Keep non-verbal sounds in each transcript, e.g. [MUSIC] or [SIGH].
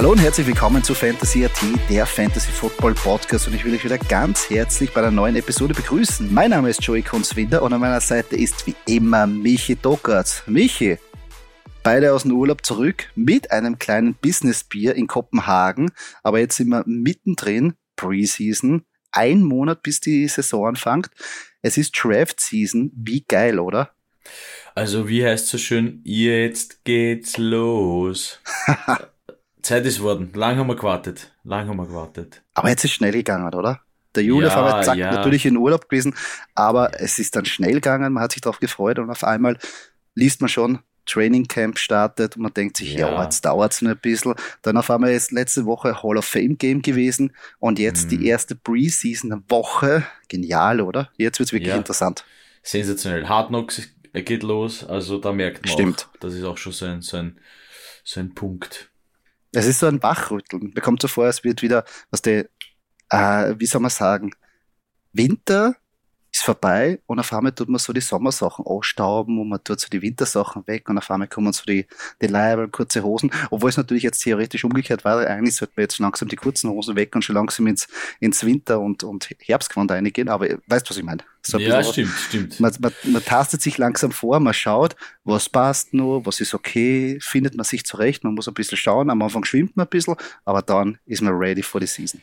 Hallo und herzlich willkommen zu Fantasy AT, der Fantasy Football Podcast und ich will euch wieder ganz herzlich bei einer neuen Episode begrüßen. Mein Name ist Joey Kunzwinder und an meiner Seite ist wie immer Michi Dockertz. Michi, beide aus dem Urlaub zurück mit einem kleinen Business-Bier in Kopenhagen, aber jetzt sind wir mittendrin, Preseason, ein Monat bis die Saison anfängt. Es ist Draft Season, wie geil, oder? Also wie heißt so schön, jetzt geht's los. [LAUGHS] Zeit ist worden. Lang haben wir gewartet. Lang haben wir gewartet. Aber jetzt ist schnell gegangen, oder? Der Juli ja, war zack, ja. natürlich in Urlaub gewesen, aber es ist dann schnell gegangen, man hat sich darauf gefreut und auf einmal liest man schon, Training Camp startet und man denkt sich, ja, ja jetzt dauert es noch ein bisschen. Dann auf einmal ist letzte Woche Hall of Fame Game gewesen und jetzt mhm. die erste Preseason Woche. Genial, oder? Jetzt wird es wirklich ja. interessant. Sensationell. Hard Knocks geht los, also da merkt man Stimmt. Auch, das ist auch schon so ein, so ein, so ein Punkt. Es ist so ein Wachrütteln. Mir kommt so vor, es wird wieder, was der, äh, wie soll man sagen, Winter ist vorbei und auf einmal tut man so die Sommersachen ausstauben und man tut so die Wintersachen weg und auf einmal kommen so die, die Leiber, kurze Hosen, obwohl es natürlich jetzt theoretisch umgekehrt war. Eigentlich sollte man jetzt schon langsam die kurzen Hosen weg und schon langsam ins, ins Winter- und, und Herbstgewand reingehen, aber weißt du, was ich meine? So ja, stimmt, stimmt. Man, man, man tastet sich langsam vor, man schaut, was passt nur, was ist okay, findet man sich zurecht, man muss ein bisschen schauen, am Anfang schwimmt man ein bisschen, aber dann ist man ready for the season.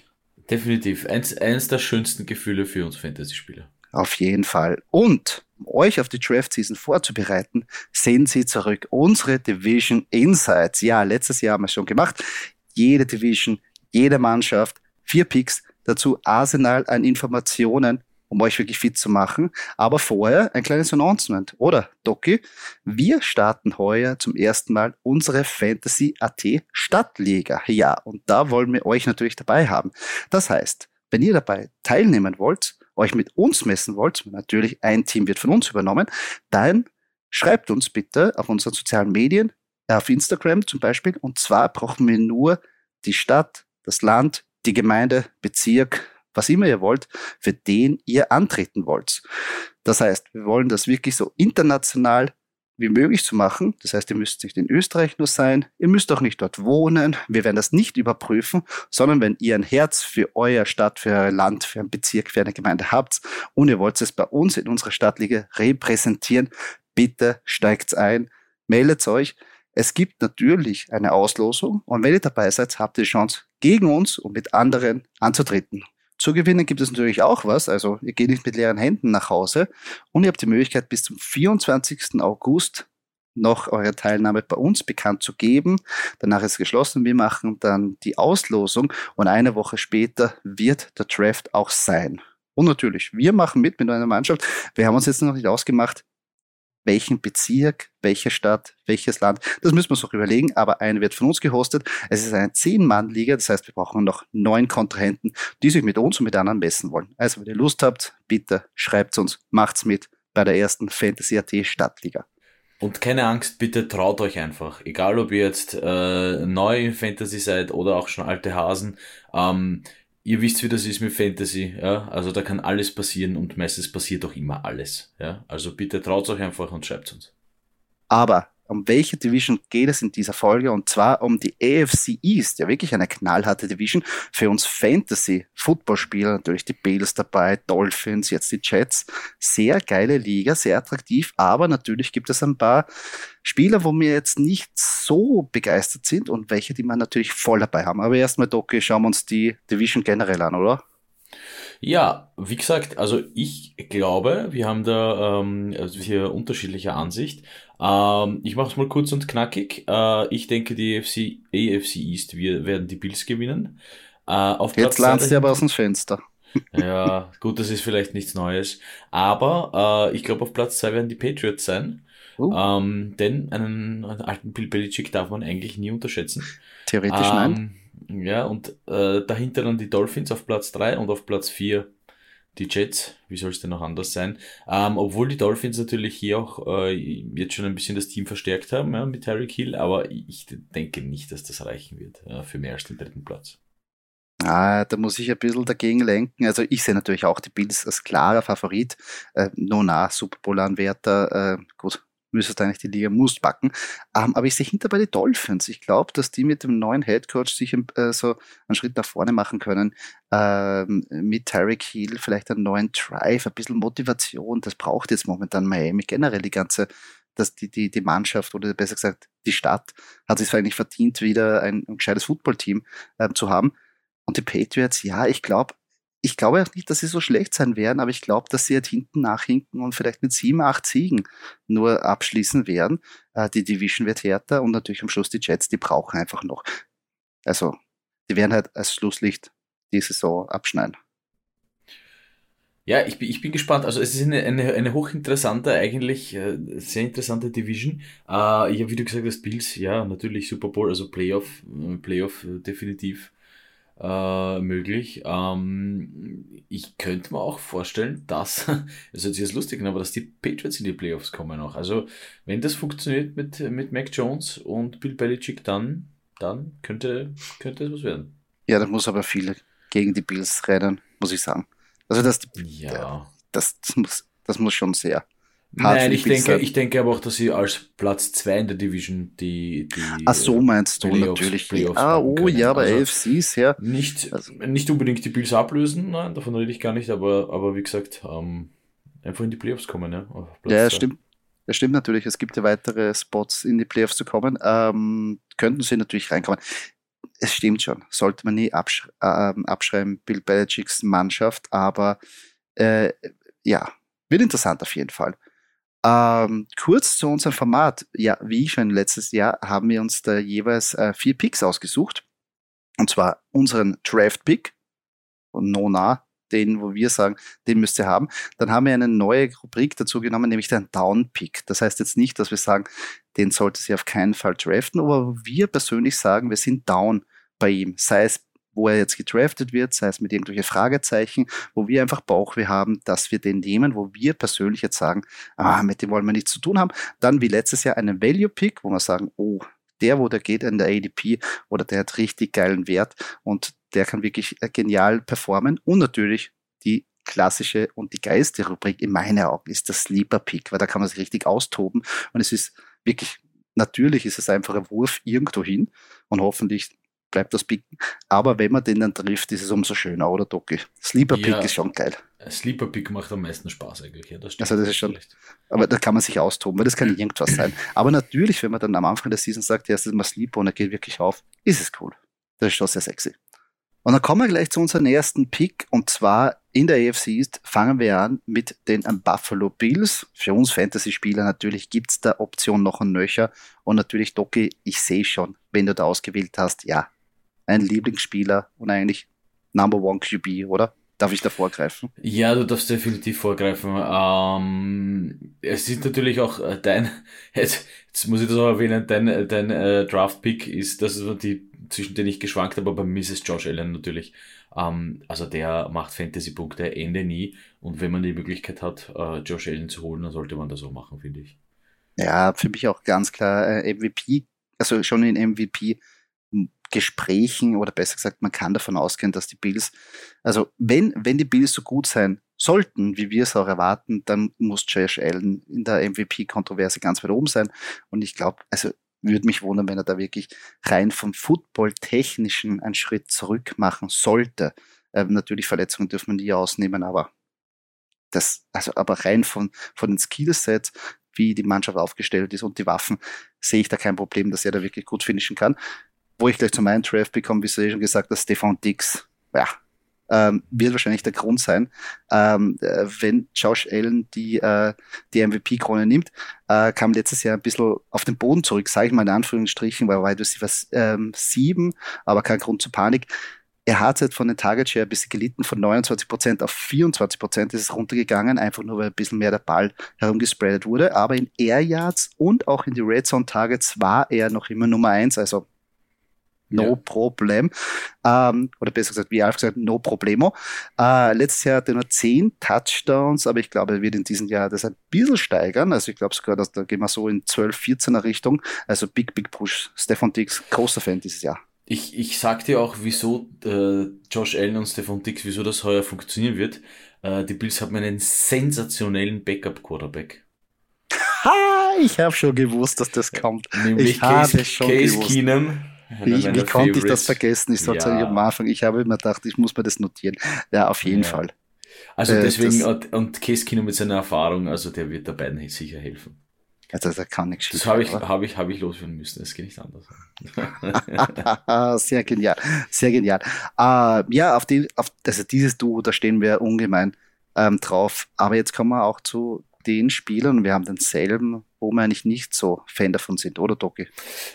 Definitiv. Eins, eins der schönsten Gefühle für uns Fantasy-Spieler. Auf jeden Fall. Und um euch auf die Draft Season vorzubereiten, sehen Sie zurück unsere Division Insights. Ja, letztes Jahr haben wir es schon gemacht. Jede Division, jede Mannschaft, vier Picks, dazu Arsenal an Informationen, um euch wirklich fit zu machen. Aber vorher ein kleines Announcement, oder, Doki? Wir starten heuer zum ersten Mal unsere Fantasy AT Stadtliga. Ja, und da wollen wir euch natürlich dabei haben. Das heißt, wenn ihr dabei teilnehmen wollt, euch mit uns messen wollt, natürlich ein Team wird von uns übernommen, dann schreibt uns bitte auf unseren sozialen Medien, auf Instagram zum Beispiel. Und zwar brauchen wir nur die Stadt, das Land, die Gemeinde, Bezirk, was immer ihr wollt, für den ihr antreten wollt. Das heißt, wir wollen das wirklich so international wie möglich zu machen. Das heißt, ihr müsst nicht in Österreich nur sein, ihr müsst auch nicht dort wohnen. Wir werden das nicht überprüfen, sondern wenn ihr ein Herz für euer Stadt, für euer Land, für einen Bezirk, für eine Gemeinde habt und ihr wollt es bei uns in unserer Stadtliga repräsentieren, bitte steigt ein, meldet euch. Es gibt natürlich eine Auslosung und wenn ihr dabei seid, habt ihr die Chance, gegen uns und mit anderen anzutreten. Zu gewinnen gibt es natürlich auch was. Also ihr geht nicht mit leeren Händen nach Hause und ihr habt die Möglichkeit bis zum 24. August noch eure Teilnahme bei uns bekannt zu geben. Danach ist es geschlossen. Wir machen dann die Auslosung und eine Woche später wird der Draft auch sein. Und natürlich, wir machen mit mit einer Mannschaft. Wir haben uns jetzt noch nicht ausgemacht, welchen Bezirk, welche Stadt, welches Land. Das müssen wir uns noch überlegen, aber eine wird von uns gehostet. Es ist eine Zehn-Mann-Liga, das heißt, wir brauchen noch neun Kontrahenten, die sich mit uns und mit anderen messen wollen. Also, wenn ihr Lust habt, bitte schreibt uns, macht's mit bei der ersten Fantasy AT Stadtliga. Und keine Angst, bitte traut euch einfach. Egal ob ihr jetzt äh, neu in Fantasy seid oder auch schon alte Hasen. Ähm, ihr wisst, wie das ist mit Fantasy, ja. Also da kann alles passieren und meistens passiert auch immer alles, ja. Also bitte traut euch einfach und schreibt uns. Aber um welche Division geht es in dieser Folge? Und zwar um die AFC East, ja wirklich eine knallharte Division. Für uns Fantasy-Footballspieler natürlich die Bills dabei, Dolphins, jetzt die Jets. Sehr geile Liga, sehr attraktiv, aber natürlich gibt es ein paar Spieler, wo wir jetzt nicht so begeistert sind und welche, die wir natürlich voll dabei haben. Aber erstmal, Doki, schauen wir uns die Division generell an, oder? Ja, wie gesagt, also ich glaube, wir haben da ähm, also hier unterschiedliche Ansicht. Ähm, ich mache es mal kurz und knackig. Äh, ich denke, die AFC, AFC East wir werden die Bills gewinnen. Äh, auf Jetzt lernst du aber aus dem Fenster. Ja, gut, das ist vielleicht nichts Neues. Aber äh, ich glaube, auf Platz zwei werden die Patriots sein. Uh. Ähm, denn einen, einen, alten Bill Belichick darf man eigentlich nie unterschätzen. Theoretisch ähm, nein. Ja, und äh, dahinter dann die Dolphins auf Platz 3 und auf Platz 4 die Jets, wie soll es denn noch anders sein? Ähm, obwohl die Dolphins natürlich hier auch äh, jetzt schon ein bisschen das Team verstärkt haben ja, mit Harry Hill, aber ich denke nicht, dass das reichen wird äh, für mehr als den dritten Platz. Ah, da muss ich ein bisschen dagegen lenken. Also ich sehe natürlich auch die Bills als klarer Favorit. Äh, Nona, Super Bowl-Anwärter, äh, gut, müsstest eigentlich die Liga muss backen. Ähm, aber ich sehe hinter bei den Dolphins. Ich glaube, dass die mit dem neuen Headcoach sich äh, so einen Schritt nach vorne machen können. Ähm, mit Tyreek Hill vielleicht einen neuen Drive, ein bisschen Motivation. Das braucht jetzt momentan Miami generell die ganze dass die, die, die Mannschaft oder besser gesagt die Stadt hat sich eigentlich verdient, wieder ein, ein gescheites Footballteam äh, zu haben. Und die Patriots, ja, ich glaube, ich glaube auch nicht, dass sie so schlecht sein werden, aber ich glaube, dass sie halt hinten nachhinken und vielleicht mit sieben, acht Siegen nur abschließen werden. Äh, die Division wird härter und natürlich am Schluss die Jets, die brauchen einfach noch. Also, die werden halt als Schlusslicht die Saison abschneiden. Ja, ich bin, ich bin gespannt. Also es ist eine, eine, eine hochinteressante, eigentlich äh, sehr interessante Division. Äh, ja, wie du gesagt hast, Bills, ja, natürlich Super Bowl, also Playoff, äh, Playoff äh, definitiv äh, möglich. Ähm, ich könnte mir auch vorstellen, dass, [LAUGHS] das ist jetzt lustig, aber dass die Patriots in die Playoffs kommen auch. Also, wenn das funktioniert mit, mit Mac Jones und Bill Belichick, dann, dann könnte, könnte es was werden. Ja, da muss aber viele gegen die Bills rennen, muss ich sagen. Also, das, ja. das, das, muss, das muss schon sehr Nein, ich denke, ich denke aber auch, dass sie als Platz 2 in der Division die, die Ach so meinst du Playoffs, natürlich. Playoffs ah, oh können. ja, bei also AFCs, ja. Nicht, also. nicht unbedingt die Bills ablösen, nein, davon rede ich gar nicht, aber, aber wie gesagt, ähm, einfach in die Playoffs kommen, ja. Ja, stimmt. Das stimmt natürlich, es gibt ja weitere Spots in die Playoffs zu kommen. Ähm, könnten sie natürlich reinkommen. Es stimmt schon, sollte man nie absch äh, abschreiben, Bill Belichicks Mannschaft, aber äh, ja, wird interessant auf jeden Fall. Ähm, kurz zu unserem Format. Ja, wie schon letztes Jahr haben wir uns da jeweils äh, vier Picks ausgesucht. Und zwar unseren Draft-Pick von Nona, den, wo wir sagen, den müsst ihr haben. Dann haben wir eine neue Rubrik dazu genommen, nämlich den Down-Pick. Das heißt jetzt nicht, dass wir sagen, den sollte sie auf keinen Fall draften, aber wir persönlich sagen, wir sind down bei ihm. Sei es wo er jetzt gedraftet wird, sei es mit irgendwelchen Fragezeichen, wo wir einfach Bauchweh haben, dass wir den nehmen, wo wir persönlich jetzt sagen, ah, mit dem wollen wir nichts zu tun haben. Dann wie letztes Jahr einen Value Pick, wo wir sagen, oh, der, wo der geht in der ADP oder der hat richtig geilen Wert und der kann wirklich äh, genial performen und natürlich die klassische und die geilste Rubrik in meinen Augen ist das Sleeper Pick, weil da kann man sich richtig austoben und es ist wirklich natürlich ist es einfach ein Wurf irgendwo hin und hoffentlich bleibt das Picken. Aber wenn man den dann trifft, ist es umso schöner, oder Doki? Sleeper Pick ja, ist schon geil. Sleeper Pick macht am meisten Spaß eigentlich. Ja, das also das ist schon, aber da kann man sich austoben, weil das kann irgendwas sein. Aber natürlich, wenn man dann am Anfang der Season sagt, ja, ist mal Sleeper und er geht wirklich auf, ist es cool. Das ist schon sehr sexy. Und dann kommen wir gleich zu unserem ersten Pick und zwar in der AFC East fangen wir an mit den Buffalo Bills. Für uns Fantasy-Spieler natürlich gibt es da Option noch ein Nöcher und natürlich Doki, ich sehe schon, wenn du da ausgewählt hast, ja, ein Lieblingsspieler und eigentlich Number One QB, oder? Darf ich da vorgreifen? Ja, du darfst definitiv vorgreifen. Ähm, es ist natürlich auch äh, dein, [LAUGHS] jetzt, jetzt muss ich das auch erwähnen, dein, dein äh, Draft-Pick ist, das ist die, zwischen denen ich geschwankt habe, aber es Josh Allen natürlich. Ähm, also der macht Fantasy-Punkte Ende nie und wenn man die Möglichkeit hat, äh, Josh Allen zu holen, dann sollte man das so machen, finde ich. Ja, für mich auch ganz klar äh, MVP, also schon in MVP Gesprächen oder besser gesagt, man kann davon ausgehen, dass die Bills, also wenn, wenn die Bills so gut sein sollten, wie wir es auch erwarten, dann muss Josh Allen in der MVP-Kontroverse ganz weit oben sein. Und ich glaube, also würde mich wundern, wenn er da wirklich rein vom Football-Technischen einen Schritt zurück machen sollte. Ähm, natürlich Verletzungen dürfen wir nie ausnehmen, aber das, also aber rein von, von den Skillsets, wie die Mannschaft aufgestellt ist und die Waffen, sehe ich da kein Problem, dass er da wirklich gut finishen kann wo ich gleich zu meinem Draft bekomme, wie du schon gesagt hast, Stefan Dix, ja, ähm, wird wahrscheinlich der Grund sein, ähm, äh, wenn Josh Allen die, äh, die MVP-Krone nimmt, äh, kam letztes Jahr ein bisschen auf den Boden zurück, sage ich mal in Anführungsstrichen, weil Wide Receiver ähm, sieben, aber kein Grund zur Panik. Er hat jetzt von den Target Share ein bisschen gelitten, von 29% auf 24% ist es runtergegangen, einfach nur weil ein bisschen mehr der Ball herumgespreadet wurde. Aber in Air Yards und auch in die Red Zone Targets war er noch immer Nummer eins, also no ja. problem. Ähm, oder besser gesagt, wie Alf gesagt, no problemo. Äh, letztes Jahr hatte er nur 10 Touchdowns, aber ich glaube, er wird in diesem Jahr das ein bisschen steigern. Also ich glaube sogar, dass da gehen wir so in 12, 14er Richtung. Also big, big push. Stefan Dix, großer Fan dieses Jahr. Ich, ich sag dir auch, wieso äh, Josh Allen und Stefan Dix, wieso das heuer funktionieren wird. Äh, die Bills haben einen sensationellen Backup-Quarterback. Ha, ich habe schon gewusst, dass das kommt. Nämlich ich Case, schon Case gewusst. Keenum wie, wie konnte ich das vergessen? Ich sollte ja. am Anfang, ich habe immer gedacht, ich muss mir das notieren. Ja, auf jeden ja. Fall. Also äh, deswegen, das, und Keskino mit seiner Erfahrung, also der wird der beiden sicher helfen. Also da kann nichts schief. Das habe ich, hab ich, hab ich loswerden müssen, das geht nicht anders. [LAUGHS] sehr genial, sehr genial. Uh, ja, auf die, auf, also dieses Duo, da stehen wir ungemein ähm, drauf. Aber jetzt kommen wir auch zu den Spielern, wir haben denselben, wo wir eigentlich nicht so Fan davon sind, oder Doki?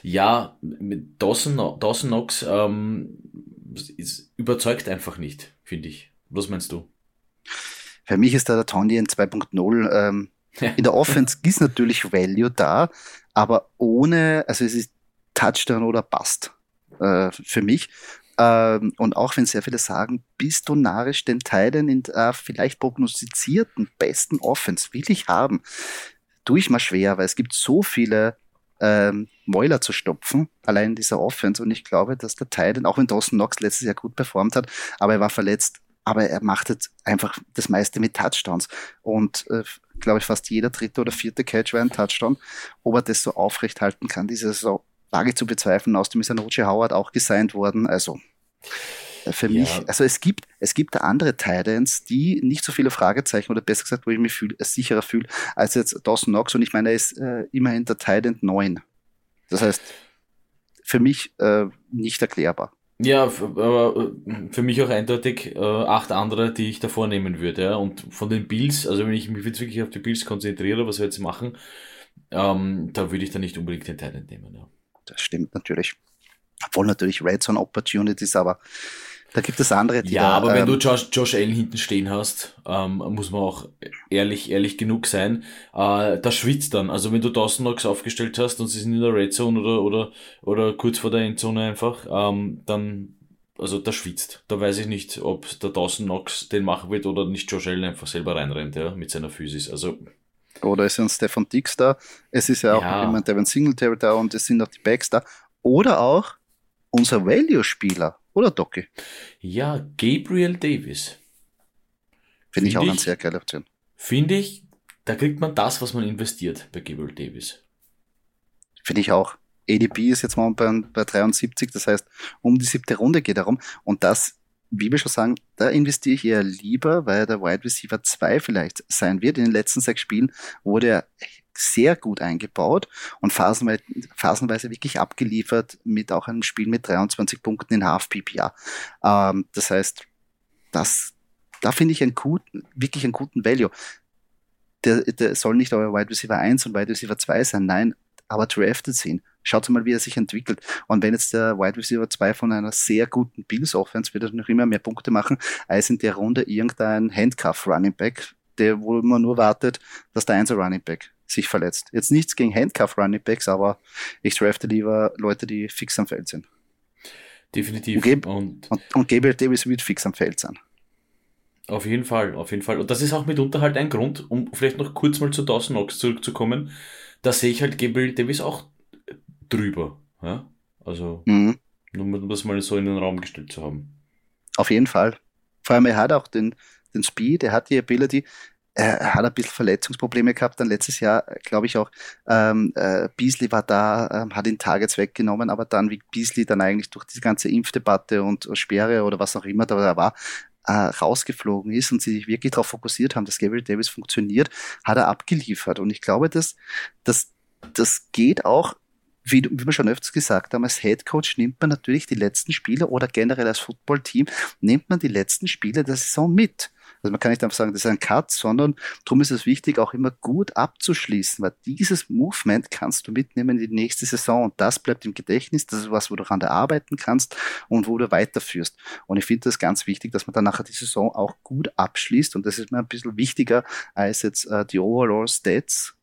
Ja, mit Dawson, Dawson Knox ähm, überzeugt einfach nicht, finde ich. Was meinst du? Für mich ist da der Tony in 2.0. Ähm, in der Offense ist natürlich Value da, aber ohne, also es ist Touchdown oder Bust äh, für mich. Ähm, und auch wenn sehr viele sagen, bist du narisch den Teilen in äh, vielleicht prognostizierten besten Offense wirklich haben, tue ich mal schwer, weil es gibt so viele ähm, Mäuler zu stopfen, allein in dieser Offense. Und ich glaube, dass der Titan, auch wenn Dawson Knox letztes Jahr gut performt hat, aber er war verletzt, aber er macht jetzt einfach das meiste mit Touchdowns. Und äh, glaube ich, fast jeder dritte oder vierte Catch war ein Touchdown. Ob er das so aufrecht halten kann, diese Saison, wage zu bezweifeln. Außerdem ist ein Roger Howard auch gesigned worden. Also für ja. mich, also es gibt, es gibt andere Titans, die nicht so viele Fragezeichen oder besser gesagt, wo ich mich fühl, sicherer fühle, als jetzt Dawson Knox und ich meine, er ist äh, immerhin der Titan 9. Das heißt, für mich äh, nicht erklärbar. Ja, aber äh, für mich auch eindeutig äh, acht andere, die ich davor nehmen würde. Ja? Und von den Bills, also wenn ich mich jetzt wirklich auf die Bills konzentriere, was wir jetzt machen, ähm, da würde ich dann nicht unbedingt den Titan nehmen. Ja. Das stimmt natürlich. Obwohl natürlich Red Zone Opportunities, aber da gibt es andere, die Ja, da, aber ähm, wenn du Josh, Josh Allen hinten stehen hast, ähm, muss man auch ehrlich, ehrlich genug sein, äh, da schwitzt dann. Also wenn du Dawson Knox aufgestellt hast und sie sind in der Red Zone oder, oder, oder kurz vor der Endzone einfach, ähm, dann, also da schwitzt. Da weiß ich nicht, ob der Dawson Knox den machen wird oder nicht Josh Allen einfach selber reinrennt, ja, mit seiner Physis. Also, oder es ist ein Stefan Dix da, es ist ja auch ja. jemand Devin Singletary da und es sind auch die Backs da. Oder auch unser Value-Spieler, oder Doki? Ja, Gabriel Davis. Finde ich auch ich, eine sehr geile Option. Finde ich, da kriegt man das, was man investiert bei Gabriel Davis. Finde ich auch. ADP ist jetzt mal bei, bei 73, das heißt, um die siebte Runde geht darum. Und das, wie wir schon sagen, da investiere ich eher lieber, weil der Wide Receiver 2 vielleicht sein wird. In den letzten sechs Spielen wurde er sehr gut eingebaut und phasenweise, phasenweise wirklich abgeliefert mit auch einem Spiel mit 23 Punkten in Half PPA. Ähm, das heißt, das, da finde ich einen guten, wirklich einen guten Value. Der, der soll nicht euer Wide Receiver 1 und Wide Receiver 2 sein, nein, aber drafted sehen. Schaut mal, wie er sich entwickelt. Und wenn jetzt der Wide Receiver 2 von einer sehr guten Bills Offense wird er noch immer mehr Punkte machen, als in der Runde irgendein Handcuff Running Back, der, wo man nur wartet, dass der 1 Running Back sich verletzt. Jetzt nichts gegen Handcuff Running Backs, aber ich drafte lieber Leute, die fix am Feld sind. Definitiv. Und, Gab und, und, und Gabriel Davis wird fix am Feld sein. Auf jeden Fall, auf jeden Fall. Und das ist auch mitunter halt ein Grund, um vielleicht noch kurz mal zu Dawson Knox zurückzukommen. Da sehe ich halt Gabriel Davis auch drüber. Ja? Also, mhm. nur um das mal so in den Raum gestellt zu haben. Auf jeden Fall. Vor allem, er hat auch den, den Speed, er hat die Ability er hat ein bisschen Verletzungsprobleme gehabt, dann letztes Jahr, glaube ich auch, ähm, äh, Beasley war da, ähm, hat ihn Targets weggenommen, aber dann, wie Beasley dann eigentlich durch diese ganze Impfdebatte und Sperre oder was auch immer da war, äh, rausgeflogen ist und sie sich wirklich darauf fokussiert haben, dass Gabriel Davis funktioniert, hat er abgeliefert. Und ich glaube, dass, dass das geht auch wie, wie wir schon öfters gesagt haben, als Head Coach nimmt man natürlich die letzten Spiele oder generell als Footballteam nimmt man die letzten Spiele der Saison mit. Also man kann nicht einfach sagen, das ist ein Cut, sondern darum ist es wichtig, auch immer gut abzuschließen, weil dieses Movement kannst du mitnehmen in die nächste Saison und das bleibt im Gedächtnis, das ist was, wo du daran arbeiten kannst und wo du weiterführst. Und ich finde das ganz wichtig, dass man dann nachher die Saison auch gut abschließt und das ist mir ein bisschen wichtiger als jetzt äh, die Overall Stats.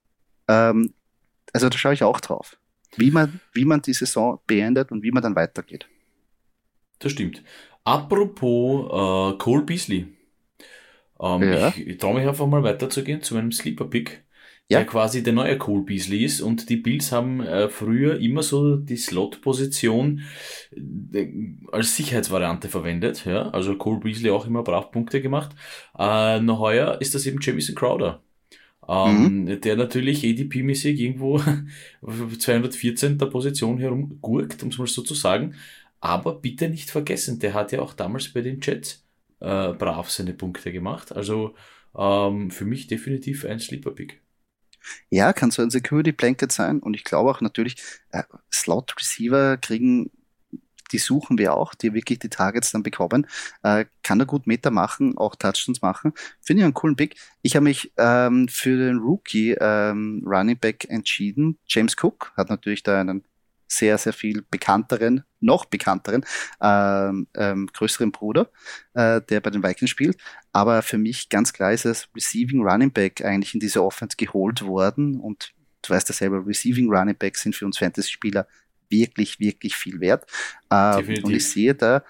Ähm, also da schaue ich auch drauf, wie man, wie man die Saison beendet und wie man dann weitergeht. Das stimmt. Apropos äh, Cole Beasley. Ähm, ja. Ich, ich traue mich einfach mal weiterzugehen zu meinem Sleeper-Pick, ja. der quasi der neue Cole Beasley ist. Und die Bills haben äh, früher immer so die Slot-Position äh, als Sicherheitsvariante verwendet. Ja? Also Cole Beasley auch immer brav Punkte gemacht. Äh, noch heuer ist das eben Jamison Crowder. Ähm, mhm. Der natürlich ADP-mäßig irgendwo [LAUGHS] auf 214. Position herumgurkt, um es mal so zu sagen. Aber bitte nicht vergessen, der hat ja auch damals bei den Jets äh, brav seine Punkte gemacht. Also ähm, für mich definitiv ein Sleeper-Pick. Ja, kann so ein Security Blanket sein. Und ich glaube auch natürlich, äh, Slot Receiver kriegen, die suchen wir auch, die wirklich die Targets dann bekommen. Äh, kann er gut Meter machen, auch Touchdowns machen. Finde ich einen coolen Pick. Ich habe mich ähm, für den Rookie ähm, Running Back entschieden. James Cook hat natürlich da einen sehr, sehr viel bekannteren, noch bekannteren, ähm, ähm, größeren Bruder, äh, der bei den Vikings spielt. Aber für mich ganz klar ist es Receiving Running Back eigentlich in diese Offense geholt worden. Und du weißt ja selber, Receiving Running Back sind für uns Fantasy-Spieler wirklich, wirklich viel wert. Ähm, und ich sehe da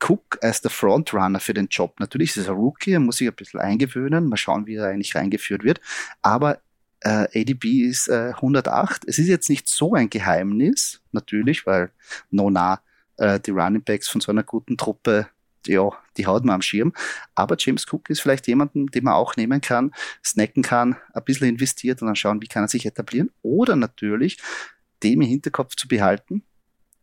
Cook als der Frontrunner für den Job. Natürlich ist es ein Rookie, er muss sich ein bisschen eingewöhnen, mal schauen, wie er eigentlich reingeführt wird. Aber äh, ADB ist äh, 108. Es ist jetzt nicht so ein Geheimnis, natürlich, weil Nona äh, die Running Backs von so einer guten Truppe, ja, die haut man am Schirm. Aber James Cook ist vielleicht jemanden, den man auch nehmen kann, snacken kann, ein bisschen investiert und dann schauen, wie kann er sich etablieren. Oder natürlich dem im Hinterkopf zu behalten,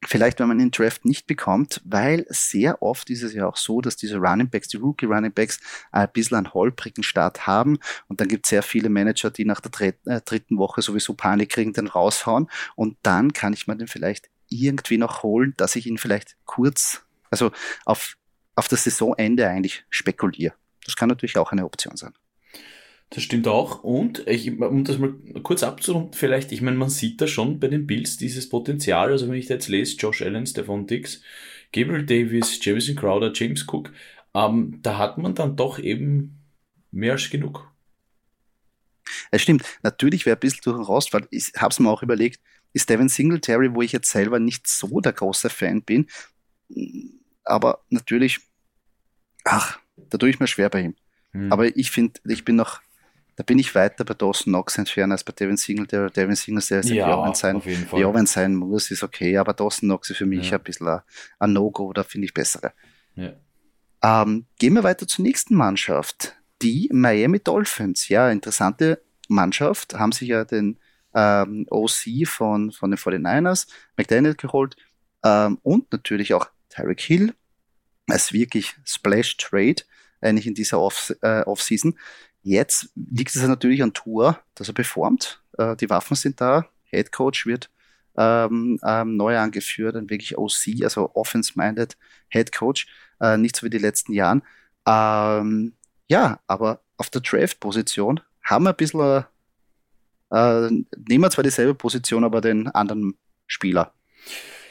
vielleicht, wenn man den Draft nicht bekommt, weil sehr oft ist es ja auch so, dass diese Running Backs, die Rookie Running Backs, ein bisschen einen holprigen Start haben und dann gibt es sehr viele Manager, die nach der äh, dritten Woche sowieso Panik kriegen, den raushauen und dann kann ich mir den vielleicht irgendwie noch holen, dass ich ihn vielleicht kurz, also auf, auf das Saisonende eigentlich spekuliere. Das kann natürlich auch eine Option sein. Das stimmt auch. Und ich, um das mal kurz abzurunden, vielleicht, ich meine, man sieht da schon bei den Bills dieses Potenzial. Also wenn ich da jetzt lese, Josh Allen, Stefan Dix, Gabriel Davis, Jamison Crowder, James Cook, ähm, da hat man dann doch eben mehr als genug. Es stimmt. Natürlich wäre ein bisschen durch den Rost, weil ich habe es mir auch überlegt, ist Devin Singletary, wo ich jetzt selber nicht so der große Fan bin, aber natürlich, ach, da tue ich mir schwer bei ihm. Hm. Aber ich finde, ich bin noch da bin ich weiter bei Dawson Knox entfernt als bei Devin Single. Der Devin Single, der ist ja, ja sein, ja, wenn sein muss, ist okay, aber Dawson Knox ist für mich ja. ein bisschen ein, ein No-Go, da finde ich bessere. Ja. Ähm, gehen wir weiter zur nächsten Mannschaft. Die Miami Dolphins. Ja, interessante Mannschaft. Haben sich ja den ähm, OC von, von den 49ers, McDaniel geholt ähm, und natürlich auch Tyreek Hill als wirklich Splash Trade eigentlich in dieser Off, äh, Offseason. Jetzt liegt es natürlich an Tour, dass er performt. Äh, die Waffen sind da. Head Coach wird ähm, ähm, neu angeführt, ein wirklich OC, also Offense-Minded Head Coach, äh, nicht so wie die letzten Jahren. Ähm, ja, aber auf der Draft-Position haben wir ein bisschen, äh, nehmen wir zwar dieselbe Position, aber den anderen Spieler.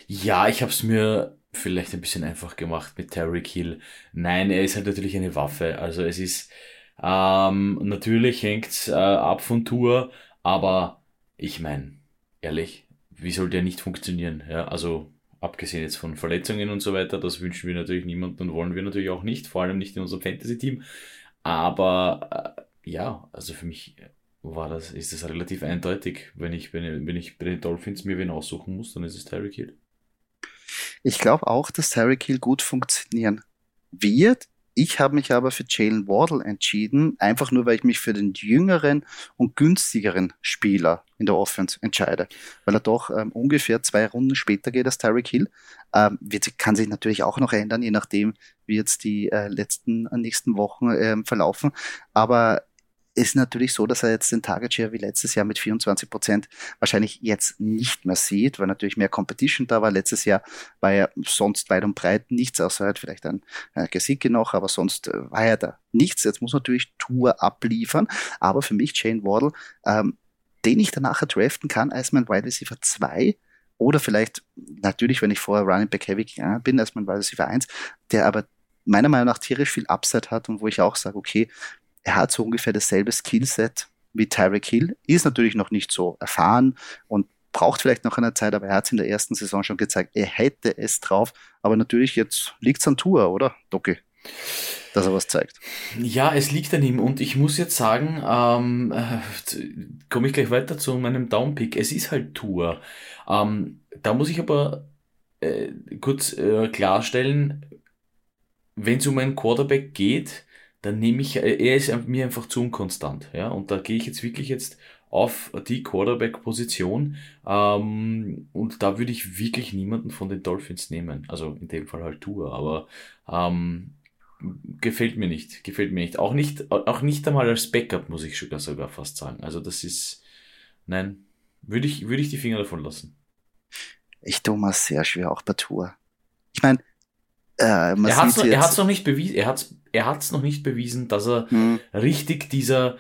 Ja, ich habe es mir vielleicht ein bisschen einfach gemacht mit Terry Hill. Nein, er ist halt natürlich eine Waffe. Also es ist, ähm, natürlich hängt's äh, ab von Tour, aber ich meine, ehrlich, wie soll der nicht funktionieren? Ja, also abgesehen jetzt von Verletzungen und so weiter, das wünschen wir natürlich niemandem und wollen wir natürlich auch nicht, vor allem nicht in unserem Fantasy-Team. Aber äh, ja, also für mich war das, ist das relativ eindeutig. Wenn ich, wenn, wenn ich bei den Dolphins mir wen aussuchen muss, dann ist es Tyreek Hill. Ich glaube auch, dass Tyreek Hill gut funktionieren wird. Ich habe mich aber für Jalen Wardle entschieden, einfach nur, weil ich mich für den jüngeren und günstigeren Spieler in der Offense entscheide, weil er doch ähm, ungefähr zwei Runden später geht als Tyreek Hill. Ähm, wird, kann sich natürlich auch noch ändern, je nachdem, wie jetzt die äh, letzten äh, nächsten Wochen ähm, verlaufen. Aber ist natürlich so, dass er jetzt den Target Share wie letztes Jahr mit 24 Prozent wahrscheinlich jetzt nicht mehr sieht, weil natürlich mehr Competition da war. Letztes Jahr war er sonst weit und breit nichts, außer halt vielleicht ein äh, Gesicke noch, aber sonst äh, war er da nichts. Jetzt muss natürlich Tour abliefern, aber für mich Jane Waddle, ähm, den ich danach draften kann als mein Wide Receiver 2, oder vielleicht, natürlich, wenn ich vorher Running Back Heavy gegangen bin, als mein Wide Receiver 1, der aber meiner Meinung nach tierisch viel Upside hat und wo ich auch sage, okay, er hat so ungefähr dasselbe Skillset wie Tyreek Hill, ist natürlich noch nicht so erfahren und braucht vielleicht noch eine Zeit, aber er hat es in der ersten Saison schon gezeigt, er hätte es drauf. Aber natürlich, jetzt liegt es an Tour, oder, Doki? Dass er was zeigt. Ja, es liegt an ihm und ich muss jetzt sagen, ähm, äh, komme ich gleich weiter zu meinem Downpick. Es ist halt Tour. Ähm, da muss ich aber äh, kurz äh, klarstellen, wenn es um einen Quarterback geht, dann nehme ich, äh, er ist mir einfach zu unkonstant, ja, und da gehe ich jetzt wirklich jetzt auf die Quarterback-Position ähm, und da würde ich wirklich niemanden von den Dolphins nehmen, also in dem Fall halt Tour, aber ähm, gefällt mir nicht, gefällt mir nicht, auch nicht, auch nicht einmal als Backup muss ich sogar sogar fast sagen, also das ist, nein, würde ich, würde ich die Finger davon lassen. Ich tue mal sehr schwer auch bei Tour. Ich meine, äh, er hat es noch nicht bewiesen, er hat er hat's noch nicht bewiesen, dass er hm. richtig dieser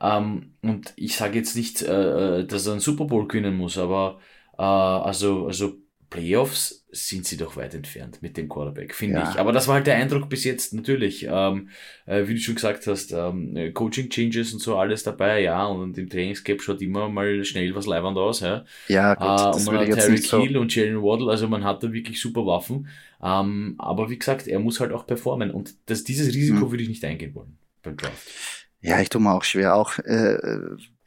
ähm, und ich sage jetzt nicht, äh, äh, dass er einen Super Bowl gewinnen muss, aber äh, also also Playoffs sind sie doch weit entfernt mit dem Quarterback, finde ja. ich. Aber das war halt der Eindruck bis jetzt natürlich. Ähm, äh, wie du schon gesagt hast, ähm, Coaching Changes und so alles dabei, ja. Und im Trainingscap schaut immer mal schnell was leibend aus, ja. Ja, gut, äh, und man hat Terry Kiel so. und Jalen Waddle, also man hat da wirklich super Waffen. Ähm, aber wie gesagt, er muss halt auch performen und das, dieses Risiko hm. würde ich nicht eingehen wollen beim Draft. Ja, ich tue mir auch schwer. Auch äh,